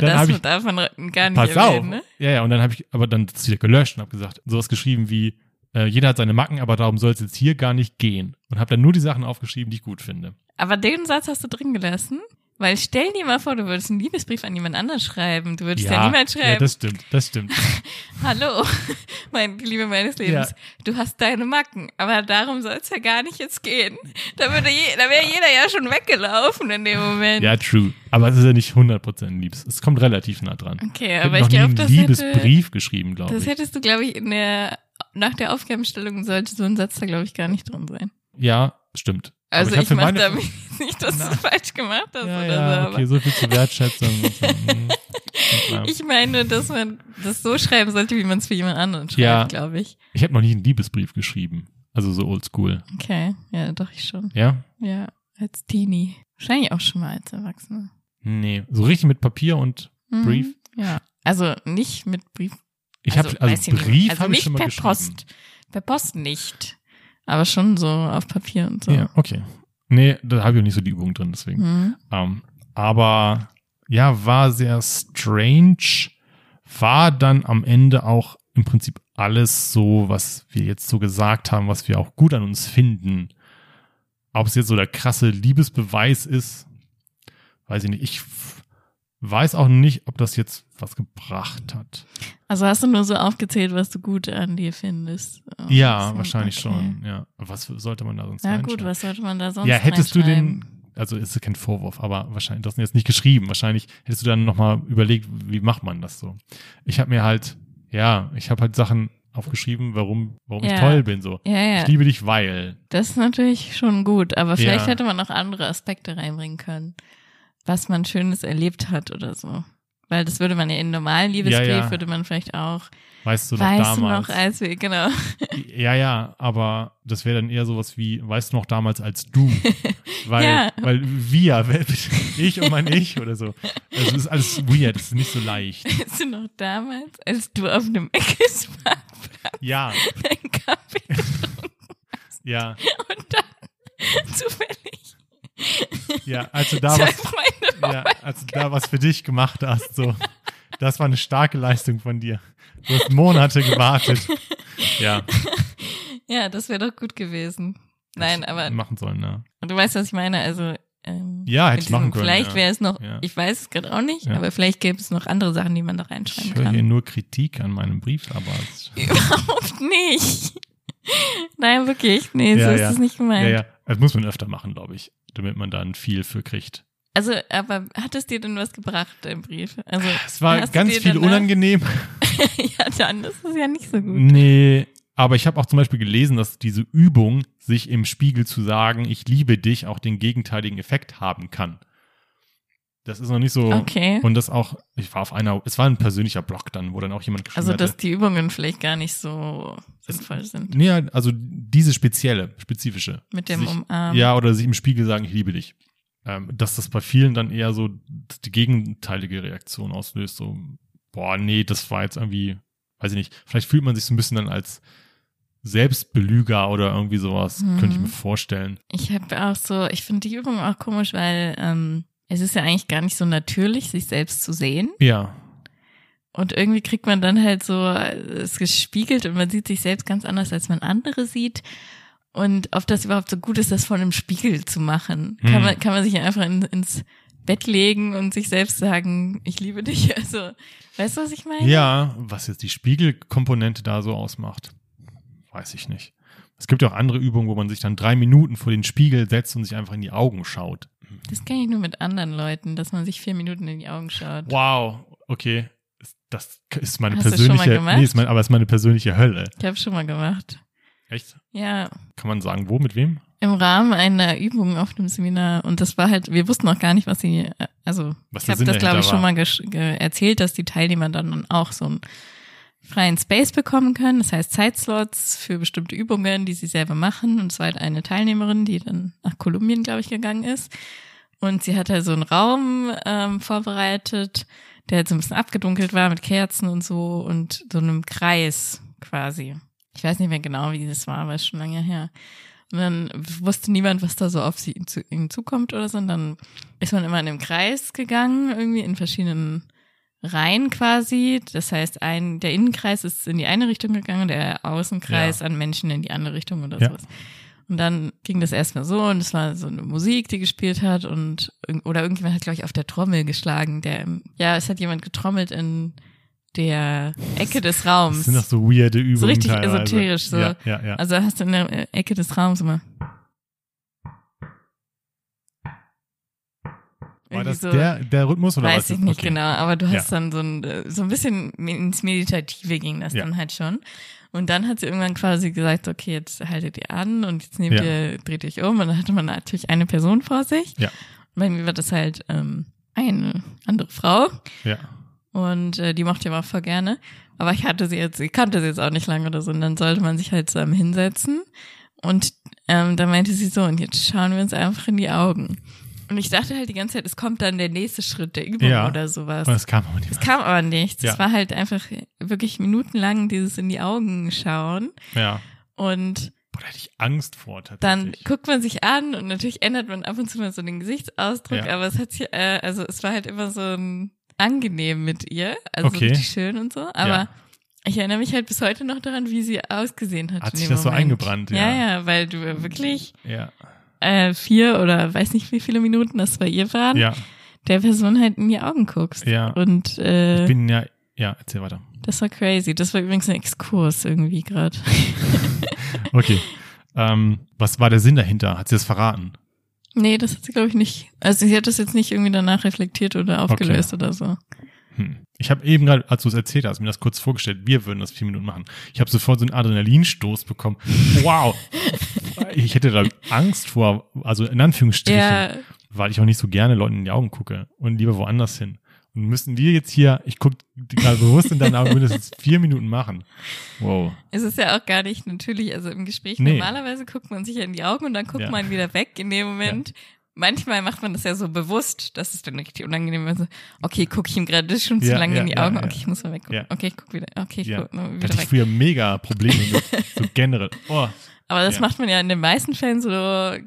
[SPEAKER 1] das
[SPEAKER 2] ich-
[SPEAKER 1] darf man gar nicht
[SPEAKER 2] pass auf.
[SPEAKER 1] erwähnen, ne?
[SPEAKER 2] Ja, ja, und dann habe ich aber dann das wieder gelöscht und habe gesagt, sowas geschrieben wie, äh, jeder hat seine Macken, aber darum soll es jetzt hier gar nicht gehen. Und habe dann nur die Sachen aufgeschrieben, die ich gut finde.
[SPEAKER 1] Aber den Satz hast du drin gelassen? Weil stell dir mal vor, du würdest einen Liebesbrief an jemand anderen schreiben. Du würdest ja, niemand
[SPEAKER 2] ja,
[SPEAKER 1] schreiben.
[SPEAKER 2] das stimmt, das stimmt. *laughs*
[SPEAKER 1] Hallo, *laughs* mein Liebe meines Lebens. Du hast deine Macken, aber darum soll es ja gar nicht jetzt gehen. Da würde je, da wäre jeder ja schon weggelaufen in dem Moment.
[SPEAKER 2] Ja, true. Aber es ist ja nicht 100% Liebes. Es kommt relativ nah dran.
[SPEAKER 1] Okay,
[SPEAKER 2] Ich
[SPEAKER 1] aber ich glaube,
[SPEAKER 2] einen
[SPEAKER 1] das hätte,
[SPEAKER 2] Liebesbrief geschrieben, glaube
[SPEAKER 1] das
[SPEAKER 2] ich.
[SPEAKER 1] hättest du, glaube ich, in der nach der Aufgabenstellung sollte so ein Satz da, glaube ich, gar nicht drin sein.
[SPEAKER 2] Ja, stimmt.
[SPEAKER 1] Also
[SPEAKER 2] hab
[SPEAKER 1] ich,
[SPEAKER 2] für
[SPEAKER 1] mache
[SPEAKER 2] meine-
[SPEAKER 1] damit *laughs* nicht, dass du es falsch gemacht hast
[SPEAKER 2] Ja,
[SPEAKER 1] oder
[SPEAKER 2] ja,
[SPEAKER 1] so.
[SPEAKER 2] okay, so viel zur Wertschätzung. *laughs*
[SPEAKER 1] Ich meine, dass man das so schreiben sollte, wie man es für jemand anderen schreibt,
[SPEAKER 2] Ja.
[SPEAKER 1] glaube ich.
[SPEAKER 2] Ich habe noch nie einen Liebesbrief geschrieben. Also so oldschool.
[SPEAKER 1] Okay, ja, doch, ich schon.
[SPEAKER 2] Ja?
[SPEAKER 1] Ja, als Teenie. Wahrscheinlich auch schon mal als Erwachsene.
[SPEAKER 2] Nee. So richtig mit Papier und
[SPEAKER 1] Mhm.
[SPEAKER 2] Brief?
[SPEAKER 1] Ja. Also nicht mit Brief.
[SPEAKER 2] Ich habe also
[SPEAKER 1] ich nicht.
[SPEAKER 2] Brief
[SPEAKER 1] also
[SPEAKER 2] habe ich schon mal
[SPEAKER 1] per
[SPEAKER 2] geschrieben.
[SPEAKER 1] Post. Per Post nicht. Aber schon so auf Papier und so.
[SPEAKER 2] Ja, okay. Nee, da habe ich auch nicht so die Übung drin, deswegen.
[SPEAKER 1] Mhm.
[SPEAKER 2] Ähm, aber ja, war sehr strange. War dann am Ende auch im Prinzip alles so, was wir jetzt so gesagt haben, was wir auch gut an uns finden. Ob es jetzt so der krasse Liebesbeweis ist, weiß ich nicht. Ich weiß auch nicht, ob das jetzt was gebracht hat.
[SPEAKER 1] Also hast du nur so aufgezählt, was du gut an dir findest. Oh,
[SPEAKER 2] ja,
[SPEAKER 1] so,
[SPEAKER 2] wahrscheinlich
[SPEAKER 1] okay.
[SPEAKER 2] schon. Ja, was sollte man da sonst
[SPEAKER 1] Ja gut, was sollte man da sonst
[SPEAKER 2] Ja, hättest du den, also ist kein Vorwurf, aber wahrscheinlich, hast ihn jetzt nicht geschrieben. Wahrscheinlich hättest du dann nochmal überlegt, wie macht man das so. Ich habe mir halt, ja, ich habe halt Sachen aufgeschrieben, warum, warum ich
[SPEAKER 1] Ja.
[SPEAKER 2] toll bin. So,
[SPEAKER 1] Ja, ja,
[SPEAKER 2] ich liebe dich, weil.
[SPEAKER 1] das ist natürlich schon gut, aber vielleicht hätte man noch andere Aspekte reinbringen können, was man Schönes erlebt hat oder so. Weil das würde man ja in normalen Liebesbrief,
[SPEAKER 2] Ja, ja.
[SPEAKER 1] würde man vielleicht auch,
[SPEAKER 2] Weißt du noch
[SPEAKER 1] weißt du
[SPEAKER 2] damals?
[SPEAKER 1] noch, als wir, genau. *laughs*
[SPEAKER 2] ja, ja, aber das wäre dann eher sowas wie, weißt du noch damals als du? *laughs* Weil,
[SPEAKER 1] Ja.
[SPEAKER 2] weil wir, *laughs* ich und mein Ich oder so. Also es ist alles weird, es ist nicht so leicht.
[SPEAKER 1] Weißt du noch damals, als du auf einem Eckesparkplatz
[SPEAKER 2] Ja,
[SPEAKER 1] deinen Kaffee
[SPEAKER 2] ja,
[SPEAKER 1] und dann zufällig *laughs*
[SPEAKER 2] ja, als du da was Ja, als du da was für dich gemacht hast, so. *laughs* Das war eine starke Leistung von dir. Du hast Monate gewartet. Ja, *laughs*
[SPEAKER 1] Ja, das wäre doch gut gewesen. Nein, aber
[SPEAKER 2] machen sollen, ne?
[SPEAKER 1] du weißt, was ich meine. Also ähm,
[SPEAKER 2] Ja, hätte ich machen können,
[SPEAKER 1] Vielleicht
[SPEAKER 2] ja.
[SPEAKER 1] wäre es noch,
[SPEAKER 2] Ja.
[SPEAKER 1] ich weiß es gerade auch nicht,
[SPEAKER 2] Ja.
[SPEAKER 1] aber vielleicht gäbe es noch andere Sachen, die man da reinschreiben
[SPEAKER 2] Ich höre hier
[SPEAKER 1] kann.
[SPEAKER 2] nur Kritik an meinem Brief, aber
[SPEAKER 1] Überhaupt nicht. Nein, wirklich. Nee,
[SPEAKER 2] Ja,
[SPEAKER 1] so ist
[SPEAKER 2] ja.
[SPEAKER 1] es nicht
[SPEAKER 2] ja,
[SPEAKER 1] gemeint.
[SPEAKER 2] ja, das muss man öfter machen, glaube ich, damit man dann viel für kriegt.
[SPEAKER 1] Also, aber hat es dir denn was gebracht, dein Brief? Also,
[SPEAKER 2] Es war ganz viel unangenehm. *laughs* *laughs*
[SPEAKER 1] ja, dann ist es ja nicht so gut.
[SPEAKER 2] Nee, aber ich habe auch zum Beispiel gelesen, dass diese Übung, sich im Spiegel zu sagen, ich liebe dich, auch den gegenteiligen Effekt haben kann. Das ist noch nicht so.
[SPEAKER 1] Okay.
[SPEAKER 2] Und das auch, ich war auf einer, es war ein persönlicher Blog dann, wo dann auch jemand geschrieben
[SPEAKER 1] Also,
[SPEAKER 2] hatte.
[SPEAKER 1] dass die Übungen vielleicht gar nicht so sinnvoll sind.
[SPEAKER 2] Nee, also diese spezielle, spezifische.
[SPEAKER 1] Mit dem
[SPEAKER 2] sich,
[SPEAKER 1] Umarmen.
[SPEAKER 2] Ja, oder sich im Spiegel sagen, ich liebe dich. Ähm, dass das bei vielen dann eher so die gegenteilige Reaktion auslöst. So, boah, nee, das war jetzt irgendwie, weiß ich nicht, vielleicht fühlt man sich so ein bisschen dann als Selbstbelüger oder irgendwie sowas,
[SPEAKER 1] Mhm.
[SPEAKER 2] könnte ich mir vorstellen.
[SPEAKER 1] Ich habe auch so, ich finde die Übung auch komisch, weil ähm, es ist ja eigentlich gar nicht so natürlich, sich selbst zu sehen.
[SPEAKER 2] Ja,
[SPEAKER 1] Und irgendwie kriegt man dann halt so es gespiegelt und man sieht sich selbst ganz anders, als man andere sieht. Und ob das überhaupt so gut ist, das von einem Spiegel zu machen.
[SPEAKER 2] Hm.
[SPEAKER 1] Kann, man, kann man sich einfach in, ins Bett legen und sich selbst sagen, ich liebe dich. *laughs* Also, weißt du, was ich meine?
[SPEAKER 2] ja, was jetzt die Spiegelkomponente da so ausmacht, weiß ich nicht. Es gibt ja auch andere Übungen, wo man sich dann drei Minuten vor den Spiegel setzt und sich einfach in die Augen schaut.
[SPEAKER 1] Das kenne ich nur mit anderen Leuten, dass man sich vier Minuten in die Augen schaut.
[SPEAKER 2] Wow, okay. Das ist meine
[SPEAKER 1] Hast du schon mal
[SPEAKER 2] persönliche,
[SPEAKER 1] gemacht?
[SPEAKER 2] nee, ist mein, aber ist meine persönliche Hölle.
[SPEAKER 1] Ich habe schon mal gemacht.
[SPEAKER 2] Echt?
[SPEAKER 1] Ja,
[SPEAKER 2] Kann man sagen, wo, mit wem?
[SPEAKER 1] im Rahmen einer Übung auf einem Seminar und das war halt, wir wussten auch gar nicht, was sie, äh, also
[SPEAKER 2] Was
[SPEAKER 1] ich habe das glaube ich schon mal erzählt, dass die Teilnehmer dann auch so einen freien Space bekommen können, das heißt Zeitslots für bestimmte Übungen, die sie selber machen und es war halt eine Teilnehmerin, die dann nach Kolumbien, glaube ich, gegangen ist und sie hat halt so einen Raum ähm, vorbereitet, der halt so ein bisschen abgedunkelt war mit Kerzen und so und so einem Kreis quasi. Ich weiß nicht mehr genau, wie das war, aber ist schon lange her. Und dann wusste niemand, was da so auf sie zu, ihnen zukommt oder so. Und dann ist man immer in einem Kreis gegangen, irgendwie in verschiedenen Reihen quasi. Das heißt, ein, der Innenkreis ist in die eine Richtung gegangen, der Außenkreis an Menschen in die andere Richtung oder
[SPEAKER 2] Ja.
[SPEAKER 1] sowas. Und dann ging das erstmal so und es war so eine Musik, die gespielt hat und oder irgendjemand hat, glaube ich, auf der Trommel geschlagen. Der, ja, es hat jemand getrommelt in der Ecke des Raums.
[SPEAKER 2] Das sind doch so weirde Übungen.
[SPEAKER 1] So richtig
[SPEAKER 2] teilweise.
[SPEAKER 1] esoterisch, so.
[SPEAKER 2] Ja, ja, ja.
[SPEAKER 1] Also hast du in der Ecke des Raums immer.
[SPEAKER 2] War das
[SPEAKER 1] so,
[SPEAKER 2] der, der Rhythmus oder was?
[SPEAKER 1] weiß ich nicht
[SPEAKER 2] okay.
[SPEAKER 1] genau, aber du hast
[SPEAKER 2] Ja.
[SPEAKER 1] dann so ein, äh, so ein bisschen ins Meditative ging das
[SPEAKER 2] Ja.
[SPEAKER 1] dann halt schon. Und dann hat sie irgendwann quasi gesagt, okay, jetzt haltet ihr an und jetzt nehmt
[SPEAKER 2] Ja.
[SPEAKER 1] ihr, dreht euch um und dann hatte man natürlich eine Person vor sich.
[SPEAKER 2] Ja.
[SPEAKER 1] Und bei mir war das halt ähm, eine andere Frau.
[SPEAKER 2] Ja.
[SPEAKER 1] Und äh, die mochte ich aber auch voll gerne. Aber ich hatte sie jetzt, ich kannte sie jetzt auch nicht lange oder so. Und dann sollte man sich halt zusammen hinsetzen. Und ähm, da meinte sie so, und jetzt schauen wir uns einfach in die Augen. Und ich dachte halt die ganze Zeit, es kommt dann der nächste Schritt der Übung
[SPEAKER 2] Ja.
[SPEAKER 1] oder sowas.
[SPEAKER 2] Und es kam aber nicht.
[SPEAKER 1] Es kam aber nichts.
[SPEAKER 2] Ja.
[SPEAKER 1] Es war halt einfach wirklich minutenlang dieses in die Augen schauen.
[SPEAKER 2] Ja.
[SPEAKER 1] Und
[SPEAKER 2] Boah, da hätte ich Angst vor
[SPEAKER 1] dann
[SPEAKER 2] tatsächlich.
[SPEAKER 1] guckt man sich an und natürlich ändert man ab und zu mal so den Gesichtsausdruck,
[SPEAKER 2] Ja.
[SPEAKER 1] aber es hat sich, äh, also es war halt immer so ein angenehm mit ihr, also
[SPEAKER 2] Okay.
[SPEAKER 1] richtig schön und so. Aber
[SPEAKER 2] Ja.
[SPEAKER 1] ich erinnere mich halt bis heute noch daran, wie sie ausgesehen hat.
[SPEAKER 2] Hat sich das so
[SPEAKER 1] Moment.
[SPEAKER 2] eingebrannt, ja.
[SPEAKER 1] Ja, ja, weil du wirklich
[SPEAKER 2] ja.
[SPEAKER 1] Äh, vier oder weiß nicht wie viele Minuten das bei ihr waren,
[SPEAKER 2] Ja.
[SPEAKER 1] der Person halt in die Augen guckst.
[SPEAKER 2] Ja.
[SPEAKER 1] Und äh,
[SPEAKER 2] Ich bin ja, ja, erzähl weiter.
[SPEAKER 1] das war crazy. Das war übrigens ein Exkurs irgendwie gerade. *laughs*
[SPEAKER 2] Okay. ähm, was war der Sinn dahinter? Hat sie das verraten?
[SPEAKER 1] Nee, das hat sie, glaube ich, nicht. Also sie hat das jetzt nicht irgendwie danach reflektiert oder aufgelöst oder so.
[SPEAKER 2] Hm. Ich habe eben gerade, als du es erzählt hast, mir das kurz vorgestellt, wir würden das vier Minuten machen. Ich habe sofort so einen Adrenalinstoß bekommen. Wow. *laughs* ich hätte da Angst vor, also in Anführungsstrichen,
[SPEAKER 1] Ja,
[SPEAKER 2] weil ich auch nicht so gerne Leuten in die Augen gucke und lieber woanders hin. Und müssen wir jetzt hier, ich gucke gerade bewusst in deine Augen, mindestens vier Minuten machen. Wow.
[SPEAKER 1] es ist ja auch gar nicht natürlich, also im Gespräch
[SPEAKER 2] Nee.
[SPEAKER 1] normalerweise guckt man sich ja in die Augen und dann guckt
[SPEAKER 2] Ja.
[SPEAKER 1] man wieder weg in dem Moment. Manchmal macht man das ja so bewusst, dass es dann richtig unangenehm ist. Okay, gucke ich ihm gerade schon zu
[SPEAKER 2] Ja,
[SPEAKER 1] lange
[SPEAKER 2] ja,
[SPEAKER 1] in die Augen.
[SPEAKER 2] ja.
[SPEAKER 1] Okay, ich muss mal weggucken. Okay, ich guck wieder. Okay, ich
[SPEAKER 2] Ja.
[SPEAKER 1] guck mal
[SPEAKER 2] Hatte
[SPEAKER 1] wieder
[SPEAKER 2] ich
[SPEAKER 1] weg.
[SPEAKER 2] früher mega Probleme mit, so generell. Oh,
[SPEAKER 1] Aber das macht man ja in den meisten Fällen so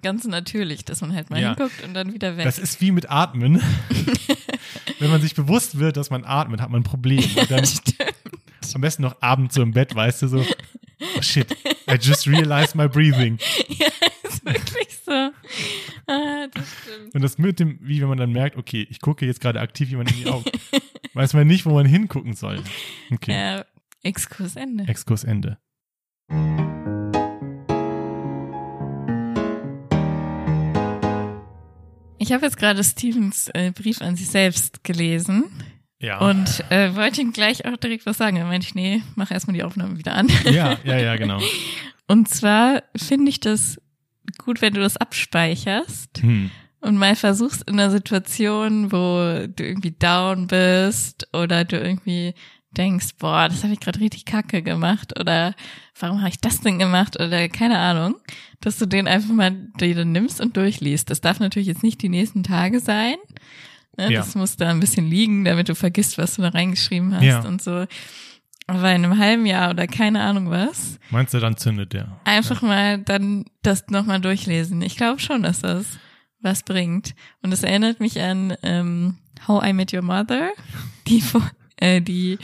[SPEAKER 1] ganz natürlich, dass man halt mal hinguckt und dann wieder weg.
[SPEAKER 2] das ist wie mit Atmen. *laughs* Wenn man sich bewusst wird, dass man atmet, hat man ein Problem. Dann *laughs* am besten noch abends so im Bett, weißt du, so, oh shit, I just realized my breathing. *laughs*
[SPEAKER 1] ist *laughs* wirklich so. Ah, das stimmt.
[SPEAKER 2] Und das mit dem, wie wenn man dann merkt, okay, ich gucke jetzt gerade aktiv jemand in die Augen. *laughs* Weiß man nicht, wo man hingucken soll. Okay,
[SPEAKER 1] Ja, Exkurs Ende.
[SPEAKER 2] Exkurs Ende.
[SPEAKER 1] Ich habe jetzt gerade Stevens äh, Brief an sich selbst gelesen
[SPEAKER 2] Ja.
[SPEAKER 1] und äh, wollte ihm gleich auch direkt was sagen. Er meinte, ich, nee, mach erstmal die Aufnahme wieder an.
[SPEAKER 2] ja, ja, ja, genau. *laughs*
[SPEAKER 1] Und zwar finde ich das gut, wenn du das abspeicherst
[SPEAKER 2] Hm.
[SPEAKER 1] und mal versuchst in einer Situation, wo du irgendwie down bist oder du irgendwie denkst, boah, das habe ich gerade richtig kacke gemacht oder warum habe ich das denn gemacht oder keine Ahnung, dass du den einfach mal dir dann nimmst und durchliest. Das darf natürlich jetzt nicht die nächsten Tage sein. Ne?
[SPEAKER 2] Ja.
[SPEAKER 1] Das muss da ein bisschen liegen, damit du vergisst, was du da reingeschrieben hast
[SPEAKER 2] Ja.
[SPEAKER 1] und so. Aber in einem halben Jahr oder keine Ahnung was,
[SPEAKER 2] Meinst du, dann zündet der?
[SPEAKER 1] einfach mal dann das nochmal durchlesen. Ich glaube schon, dass das was bringt. Und es erinnert mich an ähm, How I Met Your Mother, *laughs* die, äh, die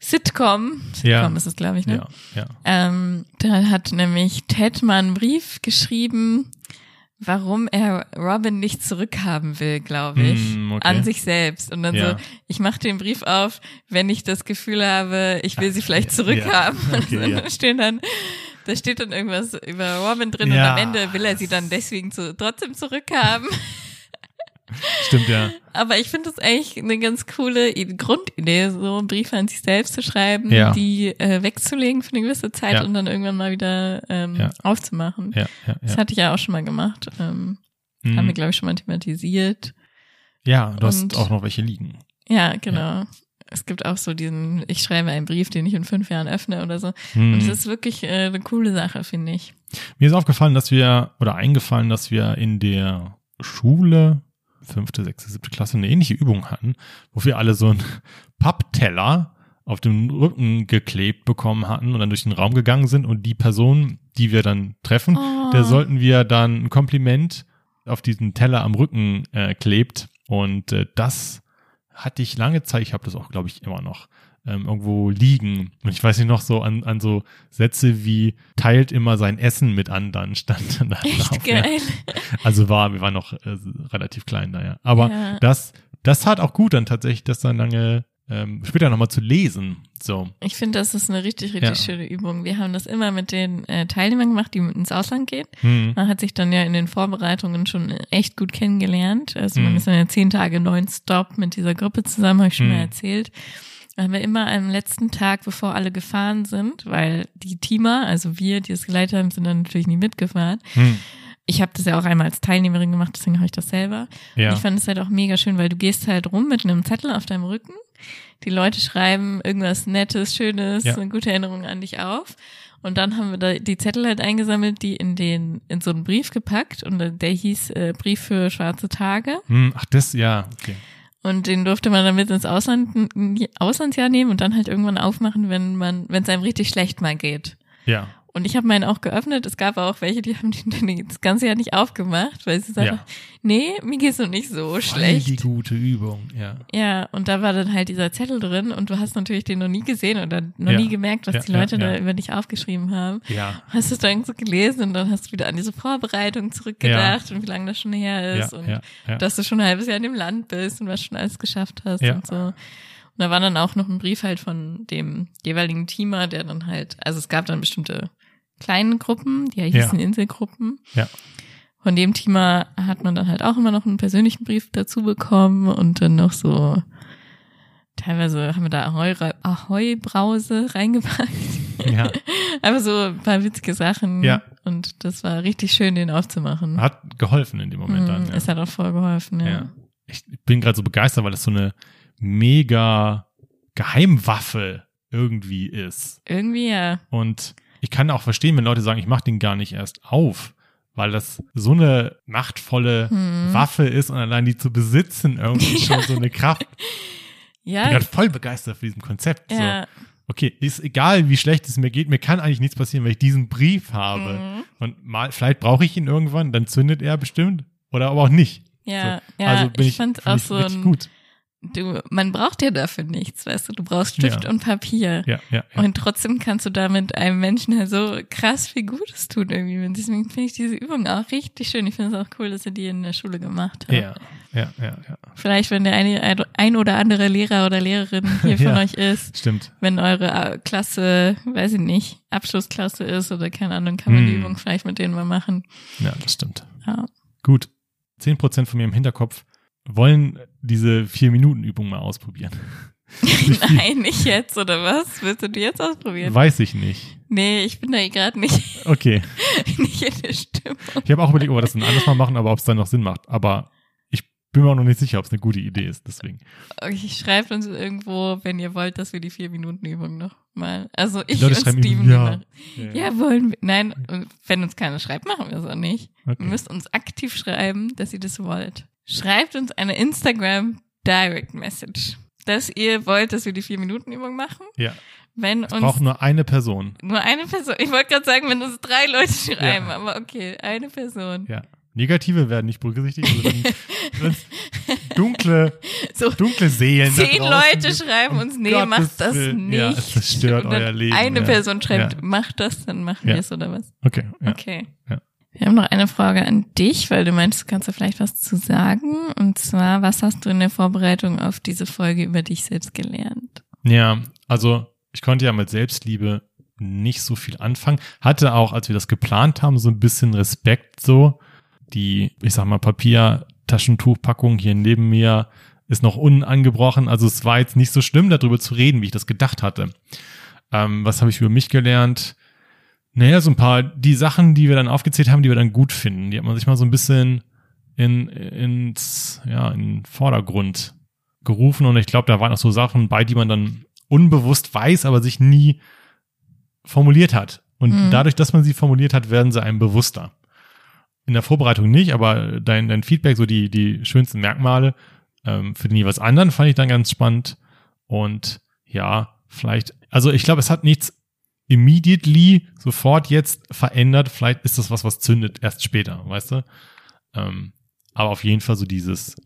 [SPEAKER 1] Sitcom, Sitcom
[SPEAKER 2] Ja.
[SPEAKER 1] ist es, glaube ich, ne?
[SPEAKER 2] Ja, ja.
[SPEAKER 1] Ähm, da hat nämlich Ted mal einen Brief geschrieben, warum er Robin nicht zurückhaben will, glaube ich,
[SPEAKER 2] Hm, okay.
[SPEAKER 1] an sich selbst. Und dann
[SPEAKER 2] Ja.
[SPEAKER 1] so, ich mache den Brief auf, wenn ich das Gefühl habe, ich will sie vielleicht
[SPEAKER 2] ja.
[SPEAKER 1] zurückhaben. *laughs*
[SPEAKER 2] Okay,
[SPEAKER 1] und
[SPEAKER 2] ja.
[SPEAKER 1] da stehen dann, da steht dann irgendwas über Robin drin
[SPEAKER 2] Ja.
[SPEAKER 1] und am Ende will er sie dann deswegen zu, trotzdem zurückhaben. *laughs* *laughs*
[SPEAKER 2] Stimmt, ja.
[SPEAKER 1] Aber ich finde das eigentlich eine ganz coole Grundidee, so Briefe an sich selbst zu schreiben,
[SPEAKER 2] Ja.
[SPEAKER 1] die äh, wegzulegen für eine gewisse Zeit
[SPEAKER 2] Ja.
[SPEAKER 1] und dann irgendwann mal wieder ähm,
[SPEAKER 2] Ja.
[SPEAKER 1] aufzumachen. Das hatte ich ja auch schon mal gemacht. Ähm, Haben wir,
[SPEAKER 2] Mhm.
[SPEAKER 1] glaube ich, schon mal thematisiert.
[SPEAKER 2] Ja, du hast
[SPEAKER 1] Und-
[SPEAKER 2] auch noch welche liegen.
[SPEAKER 1] Ja, genau. Es gibt auch so diesen, ich schreibe einen Brief, den ich in fünf Jahren öffne oder so.
[SPEAKER 2] Hm.
[SPEAKER 1] Und es ist wirklich äh, eine coole Sache, finde ich.
[SPEAKER 2] Mir ist aufgefallen, dass wir, oder eingefallen, dass wir in der Schule, fünfte, sechste, siebte Klasse, eine ähnliche Übung hatten, wo wir alle so einen *laughs* Pappteller auf dem Rücken geklebt bekommen hatten und dann durch den Raum gegangen sind und die Person, die wir dann treffen,
[SPEAKER 1] Oh.
[SPEAKER 2] der sollten wir dann ein Kompliment auf diesen Teller am Rücken äh, klebt und äh, das hatte ich lange Zeit, ich habe das auch, glaube ich, immer noch ähm, irgendwo liegen. Und ich weiß nicht noch so an, an so Sätze wie teilt immer sein Essen mit anderen *laughs* stand dann da
[SPEAKER 1] Echt
[SPEAKER 2] drauf. Ja.
[SPEAKER 1] geil.
[SPEAKER 2] Also war, wir waren noch äh, relativ klein da, ja. Aber
[SPEAKER 1] Ja.
[SPEAKER 2] das, das hat auch gut dann tatsächlich, das dann lange ähm, später nochmal zu lesen. So.
[SPEAKER 1] Ich finde, das ist eine richtig, richtig
[SPEAKER 2] Ja.
[SPEAKER 1] schöne Übung. Wir haben das immer mit den äh, Teilnehmern gemacht, die ins Ausland gehen.
[SPEAKER 2] Hm.
[SPEAKER 1] Man hat sich dann ja in den Vorbereitungen schon echt gut kennengelernt. Also man
[SPEAKER 2] Mhm.
[SPEAKER 1] ist dann ja zehn Tage nonstop mit dieser Gruppe zusammen, habe ich schon
[SPEAKER 2] Mhm.
[SPEAKER 1] mal erzählt. Da haben wir immer am letzten Tag, bevor alle gefahren sind, weil die Teamer, also wir, die es geleitet haben, sind dann natürlich nie mitgefahren.
[SPEAKER 2] Hm.
[SPEAKER 1] Ich habe das ja auch einmal als Teilnehmerin gemacht, deswegen habe ich das selber.
[SPEAKER 2] Ja.
[SPEAKER 1] Und ich fand es halt auch mega schön, weil du gehst halt rum mit einem Zettel auf deinem Rücken Die Leute schreiben irgendwas Nettes, Schönes,
[SPEAKER 2] Ja.
[SPEAKER 1] eine gute Erinnerung an dich auf. Und dann haben wir da die Zettel halt eingesammelt, die in den, in so einen Brief gepackt und der hieß äh, Brief für schwarze Tage.
[SPEAKER 2] Hm, ach, das, ja, okay.
[SPEAKER 1] Und den durfte man dann mit ins Ausland, Auslandsjahr nehmen und dann halt irgendwann aufmachen, wenn man, wenn es einem richtig schlecht mal geht.
[SPEAKER 2] Ja.
[SPEAKER 1] Und ich habe meinen auch geöffnet. Es gab auch welche, die haben den das ganze Jahr nicht aufgemacht, weil sie sagen,
[SPEAKER 2] Ja.
[SPEAKER 1] nee, mir geht's noch nicht so
[SPEAKER 2] Voll
[SPEAKER 1] schlecht.
[SPEAKER 2] die gute Übung, ja.
[SPEAKER 1] Ja, und da war dann halt dieser Zettel drin und du hast natürlich den noch nie gesehen oder noch
[SPEAKER 2] Ja.
[SPEAKER 1] nie gemerkt, was
[SPEAKER 2] Ja,
[SPEAKER 1] die Leute da über dich aufgeschrieben haben.
[SPEAKER 2] Ja.
[SPEAKER 1] Hast du es dann so gelesen und dann hast du wieder an diese Vorbereitung zurückgedacht und wie lange das schon her ist und dass du schon ein halbes Jahr in dem Land bist und was schon alles geschafft hast und so. Und da war dann auch noch ein Brief halt von dem jeweiligen Teamer, der dann halt, also es gab dann bestimmte kleinen Gruppen, die hießen Inselgruppen.
[SPEAKER 2] Ja.
[SPEAKER 1] Von dem Teamer hat man dann halt auch immer noch einen persönlichen Brief dazu bekommen und dann noch so, teilweise haben wir da Ahoi, Ahoi-Brause reingepackt.
[SPEAKER 2] ja. *laughs*
[SPEAKER 1] Einfach so ein paar witzige Sachen.
[SPEAKER 2] Ja.
[SPEAKER 1] Und das war richtig schön, den aufzumachen.
[SPEAKER 2] Hat geholfen in dem Moment
[SPEAKER 1] Mm,
[SPEAKER 2] dann. Ja.
[SPEAKER 1] Es hat auch voll geholfen, ja.
[SPEAKER 2] ja. Ich bin gerade so begeistert, weil das so eine mega Geheimwaffe irgendwie ist.
[SPEAKER 1] Irgendwie ja.
[SPEAKER 2] Und ich kann auch verstehen, wenn Leute sagen, ich mache den gar nicht erst auf, weil das so eine machtvolle
[SPEAKER 1] Hm.
[SPEAKER 2] Waffe ist und allein die zu besitzen irgendwie *laughs* schon so eine Kraft. Ich bin
[SPEAKER 1] Ja,
[SPEAKER 2] gerade voll begeistert von diesem Konzept.
[SPEAKER 1] ja.
[SPEAKER 2] So, okay, ist egal, wie schlecht es mir geht, mir kann eigentlich nichts passieren, wenn ich diesen Brief habe.
[SPEAKER 1] Mhm.
[SPEAKER 2] Und mal, vielleicht brauche ich ihn irgendwann, dann zündet er bestimmt. Oder aber auch nicht.
[SPEAKER 1] Ja,
[SPEAKER 2] so.
[SPEAKER 1] ja,
[SPEAKER 2] also bin
[SPEAKER 1] ich fand auch
[SPEAKER 2] ich
[SPEAKER 1] so ein,
[SPEAKER 2] gut.
[SPEAKER 1] Du, man braucht ja dafür nichts, weißt du, du brauchst Stift
[SPEAKER 2] Ja.
[SPEAKER 1] und Papier.
[SPEAKER 2] Ja, ja, ja.
[SPEAKER 1] Und trotzdem kannst du damit einem Menschen halt so krass viel Gutes tun irgendwie. Und deswegen finde ich diese Übung auch richtig schön. Ich finde es auch cool, dass ihr die in der Schule gemacht habt.
[SPEAKER 2] ja, ja, ja, ja.
[SPEAKER 1] Vielleicht, wenn der eine, ein oder andere Lehrer oder Lehrerin hier *laughs* von euch ist,
[SPEAKER 2] Stimmt.
[SPEAKER 1] wenn eure äh, Klasse, weiß ich nicht, Abschlussklasse ist oder keine Ahnung, kann man die
[SPEAKER 2] Hm.
[SPEAKER 1] Übung vielleicht mit denen mal machen.
[SPEAKER 2] Ja, das stimmt.
[SPEAKER 1] Ja.
[SPEAKER 2] Gut. 10% von mir im Hinterkopf wollen diese Vier-Minuten-Übung mal ausprobieren. *laughs*
[SPEAKER 1] Nein, nicht jetzt, oder was? Willst du die jetzt ausprobieren?
[SPEAKER 2] Weiß ich nicht.
[SPEAKER 1] Nee, ich bin da gerade nicht, *laughs*
[SPEAKER 2] Okay.
[SPEAKER 1] nicht in der Stimmung.
[SPEAKER 2] Ich habe auch überlegt, ob wir das ein anderes Mal machen, aber ob es dann noch Sinn macht. Aber ich bin mir auch noch nicht sicher, ob es eine gute Idee ist. Deswegen.
[SPEAKER 1] Okay, schreibt uns irgendwo, wenn ihr wollt, dass wir die Vier-Minuten-Übung noch mal. Also ich und Steven.
[SPEAKER 2] ja.
[SPEAKER 1] machen- Ja, wollen wir. Nein, wenn uns keiner schreibt, machen wir es auch nicht. Ihr
[SPEAKER 2] Okay.
[SPEAKER 1] müsst uns aktiv schreiben, dass ihr das wollt. Schreibt uns eine Instagram Direct Message, dass ihr wollt, dass wir die Vier-Minuten-Übung machen.
[SPEAKER 2] Ja.
[SPEAKER 1] Wenn uns
[SPEAKER 2] brauche nur eine Person.
[SPEAKER 1] nur eine Person, ich wollte gerade sagen, wenn uns drei Leute schreiben,
[SPEAKER 2] Ja.
[SPEAKER 1] aber okay, eine Person.
[SPEAKER 2] Ja. Negative werden nicht berücksichtigt. Also *laughs* dunkle,
[SPEAKER 1] So,
[SPEAKER 2] dunkle Seelen.
[SPEAKER 1] Zehn Leute schreiben uns, nee,
[SPEAKER 2] Gottes
[SPEAKER 1] macht das
[SPEAKER 2] Willen.
[SPEAKER 1] nicht.
[SPEAKER 2] Ja,
[SPEAKER 1] Und dann
[SPEAKER 2] euer Leben.
[SPEAKER 1] Eine
[SPEAKER 2] ja.
[SPEAKER 1] Person schreibt,
[SPEAKER 2] Ja.
[SPEAKER 1] macht das, dann machen wir es oder was?
[SPEAKER 2] Okay. Ja.
[SPEAKER 1] Okay.
[SPEAKER 2] Ja.
[SPEAKER 1] Wir haben noch eine Frage an dich, weil du meinst, du kannst da vielleicht was zu sagen. Und zwar, was hast du in der Vorbereitung auf diese Folge über dich selbst gelernt?
[SPEAKER 2] Ja, also ich konnte ja mit Selbstliebe nicht so viel anfangen. Hatte auch, als wir das geplant haben, so ein bisschen Respekt so. Die, ich sag mal, Papiertaschentuchpackung hier neben mir ist noch unangebrochen. Also es war jetzt nicht so schlimm, darüber zu reden, wie ich das gedacht hatte. Ähm, was habe ich über mich gelernt? Naja, so ein paar, die Sachen, die wir dann aufgezählt haben, die wir dann gut finden, die hat man sich mal so ein bisschen in, ins, ja, in den Vordergrund gerufen und ich glaube, da waren auch so Sachen bei, die man dann unbewusst weiß, aber sich nie formuliert hat. Und
[SPEAKER 1] Mhm.
[SPEAKER 2] dadurch, dass man sie formuliert hat, werden sie einem bewusster. In der Vorbereitung nicht, aber dein, dein Feedback, so die, die schönsten Merkmale ähm, für den jeweils anderen, fand ich dann ganz spannend. Und ja, vielleicht, also ich glaube, es hat nichts immediately sofort jetzt verändert. Vielleicht ist das was, was zündet erst später, weißt du? Ähm, aber auf jeden Fall so dieses,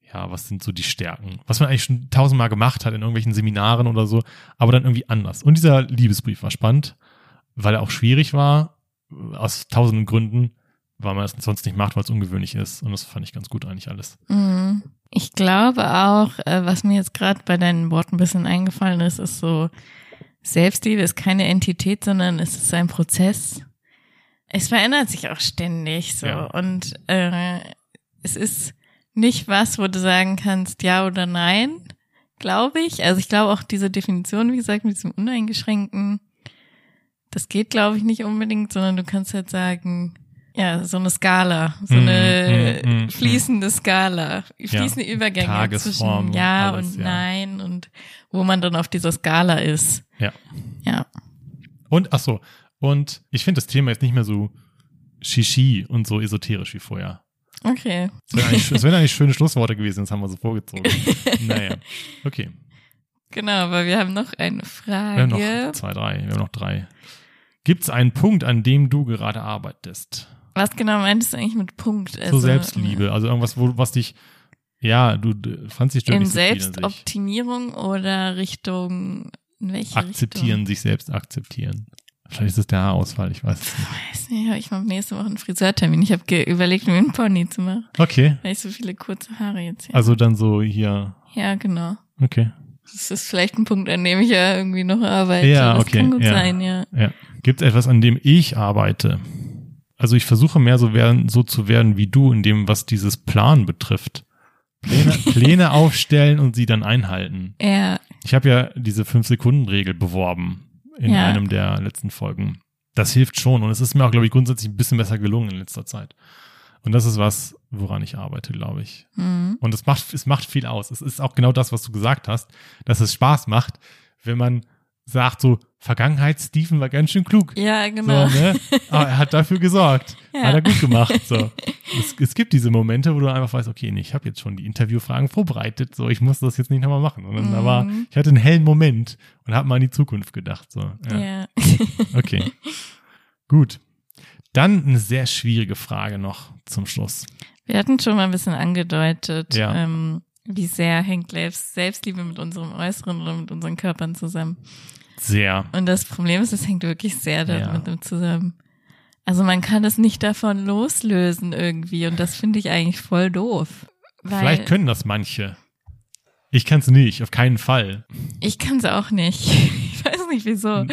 [SPEAKER 2] ja, was sind so die Stärken? Was man eigentlich schon tausendmal gemacht hat in irgendwelchen Seminaren oder so, aber dann irgendwie anders. Und dieser Liebesbrief war spannend, weil er auch schwierig war, aus tausenden Gründen, weil man es sonst nicht macht, weil es ungewöhnlich ist. Und das fand ich ganz gut eigentlich alles.
[SPEAKER 1] Mhm. Ich glaube auch, äh, was mir jetzt gerade bei deinen Worten ein bisschen eingefallen ist, ist so, Selbstliebe ist keine Entität, sondern es ist ein Prozess. Es verändert sich auch ständig so.
[SPEAKER 2] Ja.
[SPEAKER 1] Und äh, es ist nicht was, wo du sagen kannst, ja oder nein, glaube ich. Also ich glaube auch diese Definition, wie gesagt, mit diesem uneingeschränkten, das geht, glaube ich, nicht unbedingt, sondern du kannst halt sagen, Ja, so eine Skala, so
[SPEAKER 2] Mm,
[SPEAKER 1] eine
[SPEAKER 2] mm, mm,
[SPEAKER 1] fließende Skala, fließende Übergänge
[SPEAKER 2] Tagesform
[SPEAKER 1] zwischen ja
[SPEAKER 2] und alles,
[SPEAKER 1] und
[SPEAKER 2] ja.
[SPEAKER 1] nein und wo man dann auf dieser Skala ist.
[SPEAKER 2] Ja.
[SPEAKER 1] Ja.
[SPEAKER 2] Und, ach so, und ich finde das Thema jetzt nicht mehr so Shishi und so esoterisch wie vorher.
[SPEAKER 1] Okay.
[SPEAKER 2] Das wären eigentlich, *laughs* wären eigentlich schöne Schlussworte gewesen, das haben wir so vorgezogen. *laughs* naja, okay.
[SPEAKER 1] Genau, aber wir haben noch eine
[SPEAKER 2] Wir haben noch
[SPEAKER 1] Frage.
[SPEAKER 2] zwei, drei, wir haben noch drei. Gibt es einen Punkt, an dem du gerade arbeitest?
[SPEAKER 1] Was genau meintest du eigentlich mit Punkt?
[SPEAKER 2] so
[SPEAKER 1] Also,
[SPEAKER 2] Selbstliebe, also irgendwas, wo, was dich, ja, du fandst dich
[SPEAKER 1] In. Selbstoptimierung oder Richtung, in welche
[SPEAKER 2] Akzeptieren, sich selbst akzeptieren. Vielleicht ist es der Haarausfall, ich weiß es nicht.
[SPEAKER 1] Richtung? Weiß nicht, ich mache nächste Woche einen Friseurtermin. Ich habe überlegt, mir einen Pony zu machen,
[SPEAKER 2] Okay,
[SPEAKER 1] weil ich so viele kurze Haare jetzt habe.
[SPEAKER 2] also dann so hier,
[SPEAKER 1] ja, genau.
[SPEAKER 2] okay.
[SPEAKER 1] Das ist vielleicht ein Punkt, an dem ich ja irgendwie noch arbeite.
[SPEAKER 2] Ja,
[SPEAKER 1] das
[SPEAKER 2] okay,
[SPEAKER 1] kann gut
[SPEAKER 2] ja.
[SPEAKER 1] sein, ja.
[SPEAKER 2] Ja. Gibt es etwas, an dem ich arbeite? Also ich versuche mehr so, werden, so zu werden wie du in dem, was dieses Plan betrifft. Pläne, *laughs* Pläne aufstellen und sie dann einhalten.
[SPEAKER 1] Ja,
[SPEAKER 2] Ich habe ja diese Fünf-Sekunden-Regel beworben in
[SPEAKER 1] Ja.
[SPEAKER 2] einem der letzten Folgen. Das hilft schon und es ist mir auch, glaube ich, grundsätzlich ein bisschen besser gelungen in letzter Zeit. Und das ist was, woran ich arbeite, glaube ich.
[SPEAKER 1] mhm.
[SPEAKER 2] Und es macht, es macht viel aus. Es ist auch genau das, was du gesagt hast, dass es Spaß macht, wenn man sagt so, Vergangenheit, Steven war ganz schön klug.
[SPEAKER 1] ja genau.
[SPEAKER 2] So, ne? Aber er hat dafür gesorgt. *laughs*
[SPEAKER 1] Ja.
[SPEAKER 2] Hat er gut gemacht. So. *laughs* Es, es gibt diese Momente, wo du einfach weißt, okay, nee, ich habe jetzt schon die Interviewfragen vorbereitet, so ich muss das jetzt nicht nochmal machen. Und dann
[SPEAKER 1] Mhm.
[SPEAKER 2] ich hatte einen hellen Moment und habe mal an die Zukunft gedacht. So. Ja.
[SPEAKER 1] ja. *laughs*
[SPEAKER 2] Okay. Gut. Dann eine sehr schwierige Frage noch zum Schluss.
[SPEAKER 1] Wir hatten schon mal ein bisschen angedeutet,
[SPEAKER 2] Ja.
[SPEAKER 1] ähm, wie sehr hängt Selbst- Selbstliebe mit unserem Äußeren oder mit unseren Körpern zusammen.
[SPEAKER 2] Sehr.
[SPEAKER 1] Und das Problem ist, es hängt wirklich sehr
[SPEAKER 2] Ja.
[SPEAKER 1] damit zusammen. Also man kann es nicht davon loslösen irgendwie und das finde ich eigentlich voll doof.
[SPEAKER 2] Vielleicht können das manche. Ich kann es nicht, auf keinen Fall.
[SPEAKER 1] ich kann es auch nicht. *laughs* Ich weiß nicht, wieso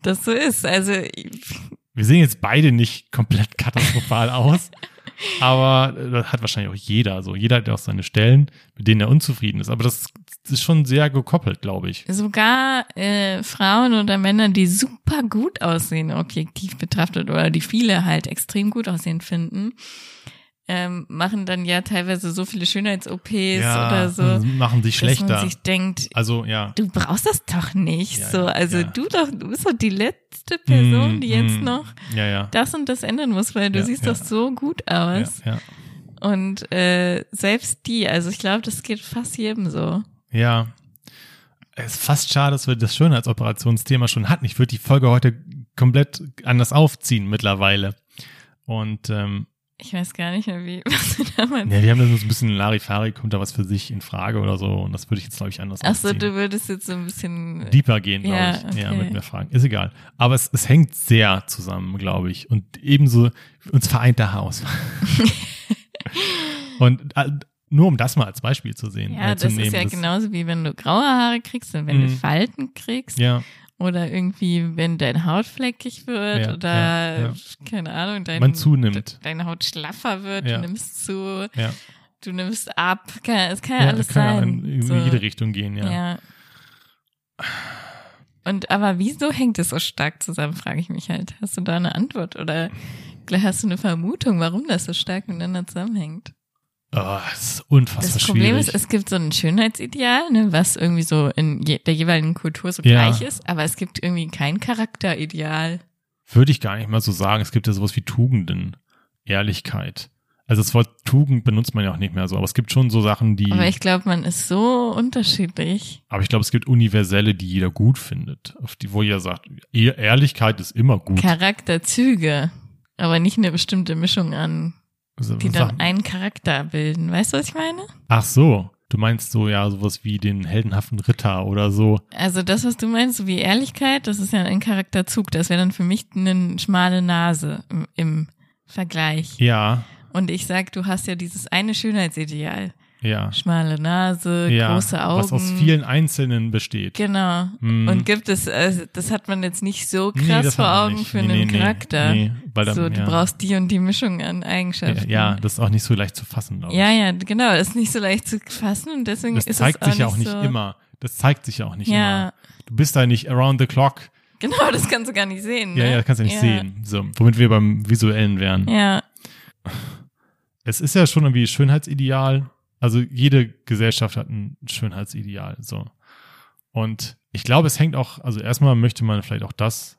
[SPEAKER 1] das so ist. Also
[SPEAKER 2] Wir sehen jetzt beide nicht komplett katastrophal aus, *laughs* aber das hat wahrscheinlich auch jeder so. Jeder hat ja auch seine Stellen, mit denen er unzufrieden ist. Aber das ist schon sehr gekoppelt, glaube ich.
[SPEAKER 1] sogar äh, Frauen oder Männer, die super gut aussehen, objektiv betrachtet, oder die viele halt extrem gut aussehen finden, ähm, machen dann ja teilweise so viele Schönheits-OPs oder so,
[SPEAKER 2] machen sich
[SPEAKER 1] dass man
[SPEAKER 2] schlechter.
[SPEAKER 1] sich denkt,
[SPEAKER 2] Also ja.
[SPEAKER 1] du brauchst das doch nicht.
[SPEAKER 2] Ja,
[SPEAKER 1] so,
[SPEAKER 2] ja,
[SPEAKER 1] also
[SPEAKER 2] ja.
[SPEAKER 1] du doch, du bist doch die letzte Person,
[SPEAKER 2] Mm,
[SPEAKER 1] die jetzt
[SPEAKER 2] mm,
[SPEAKER 1] noch
[SPEAKER 2] Ja, ja.
[SPEAKER 1] das und das ändern muss, weil du
[SPEAKER 2] Ja,
[SPEAKER 1] siehst
[SPEAKER 2] ja.
[SPEAKER 1] doch so gut
[SPEAKER 2] Ja,
[SPEAKER 1] aus.
[SPEAKER 2] ja.
[SPEAKER 1] Und äh, selbst die, also ich glaube, das geht fast jedem so.
[SPEAKER 2] ja. Es ist fast schade, dass wir das Schönheitsoperationsthema schon hatten. Ich würde die Folge heute komplett anders aufziehen mittlerweile. Und ähm,
[SPEAKER 1] Ich weiß gar nicht mehr, wie, *laughs* was du damals.
[SPEAKER 2] ja, wir haben dann so ein bisschen Larifari, kommt da was für sich in Frage oder so. Und das würde ich jetzt, glaube ich, anders
[SPEAKER 1] Ach so, du würdest jetzt so ein bisschen.
[SPEAKER 2] deeper gehen, glaube
[SPEAKER 1] Ja,
[SPEAKER 2] ich. Ja,
[SPEAKER 1] okay.
[SPEAKER 2] mit mehr Fragen. Ist egal. Aber es, es hängt sehr zusammen, glaube ich. Und ebenso, uns vereint der Haus. *laughs* Und äh, nur um das mal als Beispiel zu sehen.
[SPEAKER 1] Ja,
[SPEAKER 2] äh, zu
[SPEAKER 1] das
[SPEAKER 2] nehmen,
[SPEAKER 1] ist ja
[SPEAKER 2] das-
[SPEAKER 1] genauso wie wenn du graue Haare kriegst und wenn du
[SPEAKER 2] Mhm.
[SPEAKER 1] Falten kriegst
[SPEAKER 2] Ja,
[SPEAKER 1] oder irgendwie, wenn deine Haut fleckig wird
[SPEAKER 2] Ja,
[SPEAKER 1] oder
[SPEAKER 2] ja, ja.
[SPEAKER 1] keine Ahnung, dein,
[SPEAKER 2] man zunimmt.
[SPEAKER 1] deine Haut schlaffer wird, du nimmst zu, du nimmst ab, kann, es kann ja, alles
[SPEAKER 2] kann ja
[SPEAKER 1] sein.
[SPEAKER 2] in, in
[SPEAKER 1] So,
[SPEAKER 2] jede Richtung gehen, ja.
[SPEAKER 1] ja. Und aber wieso hängt es so stark zusammen, frage ich mich halt. Hast du da eine Antwort oder hast du eine Vermutung, warum das so stark miteinander zusammenhängt?
[SPEAKER 2] Oh, das ist unfassbar
[SPEAKER 1] Das Problem
[SPEAKER 2] schwierig.
[SPEAKER 1] ist, es gibt so ein Schönheitsideal, ne, was irgendwie so in je, der jeweiligen Kultur so
[SPEAKER 2] Ja.
[SPEAKER 1] gleich ist, aber es gibt irgendwie kein Charakterideal.
[SPEAKER 2] Würde ich gar nicht mal so sagen. Es gibt ja sowas wie Tugenden, Ehrlichkeit. Also das Wort Tugend benutzt man ja auch nicht mehr so, aber es gibt schon so Sachen, die.
[SPEAKER 1] Aber ich glaube, man ist so unterschiedlich.
[SPEAKER 2] Aber ich glaube, es gibt universelle, die jeder gut findet, auf die, wo jeder sagt, Ehr- Ehrlichkeit ist immer gut.
[SPEAKER 1] Charakterzüge, aber nicht eine bestimmte Mischung an, die
[SPEAKER 2] sag-
[SPEAKER 1] dann einen Charakter bilden. Weißt du, was ich meine?
[SPEAKER 2] Ach so, du meinst so ja sowas wie den heldenhaften Ritter oder so.
[SPEAKER 1] Also das, was du meinst, so wie Ehrlichkeit, das ist ja ein Charakterzug. Das wäre dann für mich eine schmale Nase im, im Vergleich.
[SPEAKER 2] Ja,
[SPEAKER 1] Und ich sag, du hast ja dieses eine Schönheitsideal.
[SPEAKER 2] Ja,
[SPEAKER 1] Schmale Nase,
[SPEAKER 2] ja.
[SPEAKER 1] große Augen.
[SPEAKER 2] Was aus vielen Einzelnen besteht.
[SPEAKER 1] Genau.
[SPEAKER 2] Hm.
[SPEAKER 1] Und gibt es, also das hat man jetzt nicht so
[SPEAKER 2] Nee,
[SPEAKER 1] krass
[SPEAKER 2] das
[SPEAKER 1] vor Augen
[SPEAKER 2] nicht.
[SPEAKER 1] für
[SPEAKER 2] Nee,
[SPEAKER 1] einen
[SPEAKER 2] nee, nee.
[SPEAKER 1] Charakter.
[SPEAKER 2] Nee, weil dann,
[SPEAKER 1] so, du
[SPEAKER 2] ja.
[SPEAKER 1] brauchst die und die Mischung an
[SPEAKER 2] ja,
[SPEAKER 1] Eigenschaften.
[SPEAKER 2] ja, das ist auch nicht so leicht zu fassen, glaube ich.
[SPEAKER 1] ja, ja, genau. Das ist nicht so leicht zu fassen und deswegen
[SPEAKER 2] das
[SPEAKER 1] ist
[SPEAKER 2] zeigt
[SPEAKER 1] es auch
[SPEAKER 2] sich ja auch
[SPEAKER 1] nicht
[SPEAKER 2] nicht
[SPEAKER 1] so,
[SPEAKER 2] immer. Das zeigt sich ja auch nicht
[SPEAKER 1] Ja.
[SPEAKER 2] immer. Du bist da nicht around the clock
[SPEAKER 1] Genau, das kannst du gar nicht sehen. Ne?
[SPEAKER 2] Ja, ja, das kannst du nicht
[SPEAKER 1] ja.
[SPEAKER 2] sehen. So, womit wir beim Visuellen wären.
[SPEAKER 1] Ja,
[SPEAKER 2] Es ist ja schon irgendwie Schönheitsideal. Also jede Gesellschaft hat ein Schönheitsideal. So. Und ich glaube, es hängt auch, also erstmal möchte man vielleicht auch das,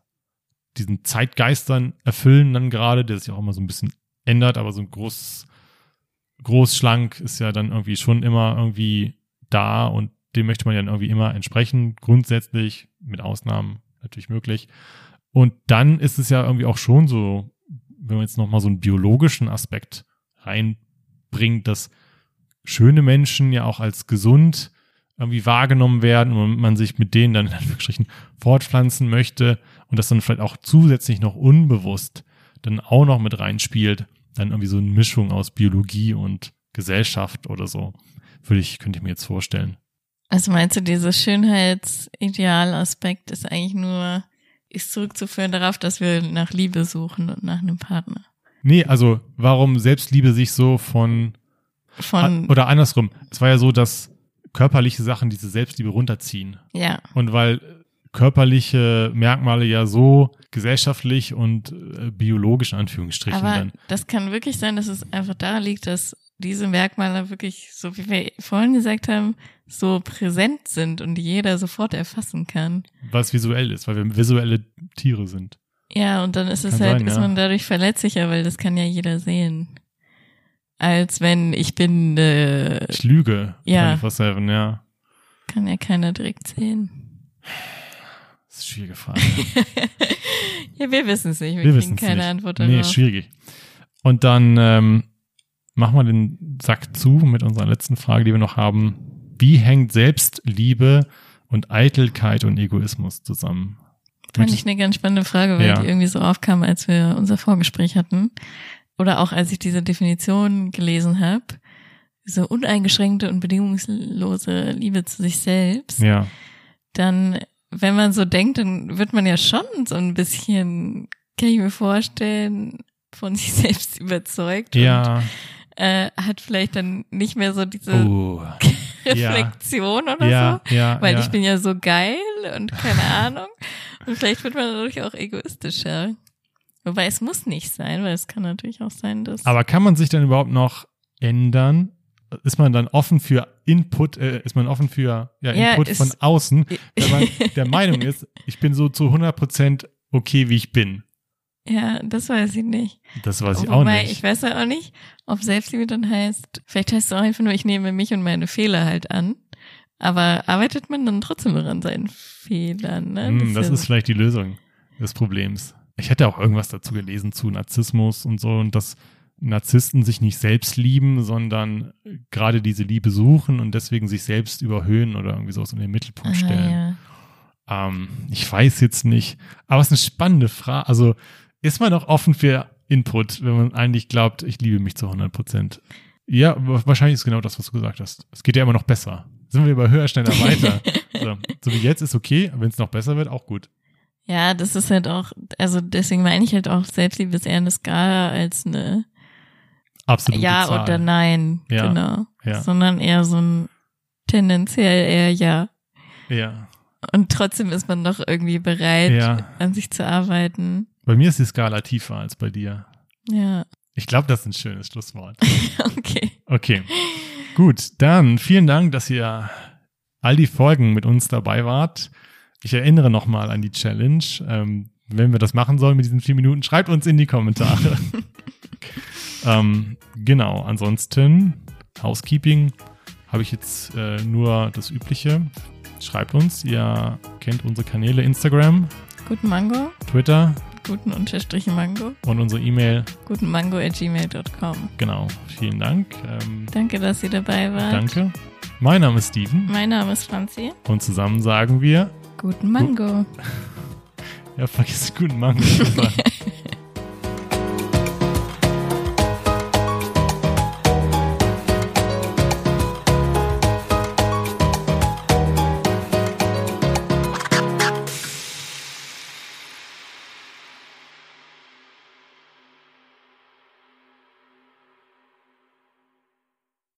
[SPEAKER 2] diesen Zeitgeist dann erfüllen, dann gerade, der sich auch immer so ein bisschen ändert, aber so ein groß, groß, schlank ist ja dann irgendwie schon immer irgendwie da und dem möchte man ja dann irgendwie immer entsprechen, grundsätzlich, mit Ausnahmen natürlich möglich. Und dann ist es ja irgendwie auch schon so, wenn man jetzt nochmal so einen biologischen Aspekt reinbringt, dass schöne Menschen ja auch als gesund irgendwie wahrgenommen werden und man sich mit denen dann in Anführungsstrichen fortpflanzen möchte und das dann vielleicht auch zusätzlich noch unbewusst dann auch noch mit reinspielt, dann irgendwie so eine Mischung aus Biologie und Gesellschaft oder so, würde ich, könnte ich mir jetzt vorstellen.
[SPEAKER 1] Also meinst du, dieser Schönheitsidealaspekt ist eigentlich nur, ist zurückzuführen darauf, dass wir nach Liebe suchen und nach einem Partner?
[SPEAKER 2] Nee, also warum Selbstliebe sich so von
[SPEAKER 1] Von,
[SPEAKER 2] oder andersrum, es war ja so, dass körperliche Sachen diese Selbstliebe runterziehen.
[SPEAKER 1] ja,
[SPEAKER 2] Und weil körperliche Merkmale ja so gesellschaftlich und äh, biologisch in Anführungsstrichen
[SPEAKER 1] aber
[SPEAKER 2] dann.
[SPEAKER 1] das kann wirklich sein, dass es einfach daran liegt, dass diese Merkmale wirklich, so wie wir vorhin gesagt haben, so präsent sind und jeder sofort erfassen kann.
[SPEAKER 2] was visuell ist, weil wir visuelle Tiere sind.
[SPEAKER 1] Ja, und dann ist es
[SPEAKER 2] Kann
[SPEAKER 1] halt,
[SPEAKER 2] sein,
[SPEAKER 1] ist
[SPEAKER 2] ja.
[SPEAKER 1] man dadurch verletzlicher, weil das kann ja jeder sehen. Als wenn ich bin, äh,
[SPEAKER 2] Ich lüge.
[SPEAKER 1] Ja.
[SPEAKER 2] 24/7, ja.
[SPEAKER 1] kann ja keiner direkt sehen.
[SPEAKER 2] Das ist eine schwierige Frage. *laughs*
[SPEAKER 1] ja, wir wissen es nicht. Wir,
[SPEAKER 2] Wir
[SPEAKER 1] kriegen keine
[SPEAKER 2] nicht.
[SPEAKER 1] Antwort
[SPEAKER 2] Nee,
[SPEAKER 1] darauf.
[SPEAKER 2] ist schwierig. Und dann ähm, machen wir den Sack zu mit unserer letzten Frage, die wir noch haben. Wie hängt Selbstliebe und Eitelkeit und Egoismus zusammen?
[SPEAKER 1] Fand ich eine ganz spannende Frage, weil
[SPEAKER 2] Ja.
[SPEAKER 1] die irgendwie so aufkam, als wir unser Vorgespräch hatten. Oder auch als ich diese Definition gelesen habe. So uneingeschränkte und bedingungslose Liebe zu sich selbst.
[SPEAKER 2] Ja,
[SPEAKER 1] Dann, wenn man so denkt, dann wird man ja schon so ein bisschen, kann ich mir vorstellen, von *laughs* sich selbst überzeugt und
[SPEAKER 2] ja.
[SPEAKER 1] äh, hat vielleicht dann nicht mehr so diese *laughs*
[SPEAKER 2] ja.
[SPEAKER 1] Reflexion oder so.
[SPEAKER 2] Ja, ja.
[SPEAKER 1] Weil
[SPEAKER 2] ja.
[SPEAKER 1] ich bin ja so geil und keine Ahnung. Und vielleicht wird man dadurch auch egoistischer. Wobei es muss nicht sein, weil es kann natürlich auch sein, dass.
[SPEAKER 2] Aber kann man sich dann überhaupt noch ändern? Ist man dann offen für Input, äh, ist man offen für ja,
[SPEAKER 1] Ja,
[SPEAKER 2] Input
[SPEAKER 1] ist-
[SPEAKER 2] von außen, wenn man *laughs* der Meinung ist, ich bin so zu 100% okay, wie ich bin?
[SPEAKER 1] ja, das weiß ich nicht.
[SPEAKER 2] Das weiß ich
[SPEAKER 1] Wobei,
[SPEAKER 2] auch nicht.
[SPEAKER 1] ich weiß ja auch nicht, ob Selbstliebe dann heißt, vielleicht heißt es auch einfach nur, ich nehme mich und meine Fehler halt an. Aber arbeitet man dann trotzdem an seinen Fehlern, ne?
[SPEAKER 2] Hm, das
[SPEAKER 1] ja
[SPEAKER 2] ist
[SPEAKER 1] so-
[SPEAKER 2] vielleicht die Lösung des Problems. Ich hätte auch irgendwas dazu gelesen zu Narzissmus und so und dass Narzissten sich nicht selbst lieben, sondern gerade diese Liebe suchen und deswegen sich selbst überhöhen oder irgendwie sowas in den Mittelpunkt
[SPEAKER 1] Aha,
[SPEAKER 2] stellen.
[SPEAKER 1] ja.
[SPEAKER 2] Ähm, ich weiß jetzt nicht, aber es ist eine spannende Frage. Also ist man auch offen für Input, wenn man eigentlich glaubt, ich liebe mich zu 100 Prozent? Ja, wa- wahrscheinlich ist genau das, was du gesagt hast. Es geht ja immer noch besser. Sind wir über höher, schneller, weiter. *laughs* so, so wie jetzt ist okay, wenn es noch besser wird, auch gut.
[SPEAKER 1] Ja, das ist halt auch, also deswegen meine ich halt auch, Selbstliebe ist eher eine Skala als eine
[SPEAKER 2] Absolut.
[SPEAKER 1] Ja
[SPEAKER 2] Zahl.
[SPEAKER 1] oder Nein,
[SPEAKER 2] Ja,
[SPEAKER 1] genau.
[SPEAKER 2] ja.
[SPEAKER 1] Sondern eher so ein tendenziell eher Ja.
[SPEAKER 2] Ja,
[SPEAKER 1] Und trotzdem ist man doch irgendwie bereit,
[SPEAKER 2] ja.
[SPEAKER 1] an sich zu arbeiten.
[SPEAKER 2] Bei mir ist die Skala tiefer als bei dir.
[SPEAKER 1] Ja,
[SPEAKER 2] Ich glaube, das ist ein schönes Schlusswort. *laughs*
[SPEAKER 1] okay.
[SPEAKER 2] Okay. Gut, dann vielen Dank, dass ihr all die Folgen mit uns dabei wart. Ich erinnere nochmal an die Challenge. Ähm, wenn wir das machen sollen mit diesen vier Minuten, schreibt uns in die Kommentare. *laughs* ähm, genau, ansonsten Housekeeping habe ich jetzt äh, nur das Übliche. Schreibt uns, ihr kennt unsere Kanäle Instagram,
[SPEAKER 1] Guten Mango,
[SPEAKER 2] Twitter
[SPEAKER 1] guten Unterstrich Mango,
[SPEAKER 2] und unsere E-Mail.
[SPEAKER 1] guten Mango at gmail.com.
[SPEAKER 2] Genau, vielen Dank. Ähm,
[SPEAKER 1] Danke, dass ihr dabei wart.
[SPEAKER 2] danke. Mein Name ist Steven
[SPEAKER 1] Mein Name ist Franzi.
[SPEAKER 2] und zusammen sagen wir,
[SPEAKER 1] Guten Mango.
[SPEAKER 2] ja, vergiss guten sagen. *laughs*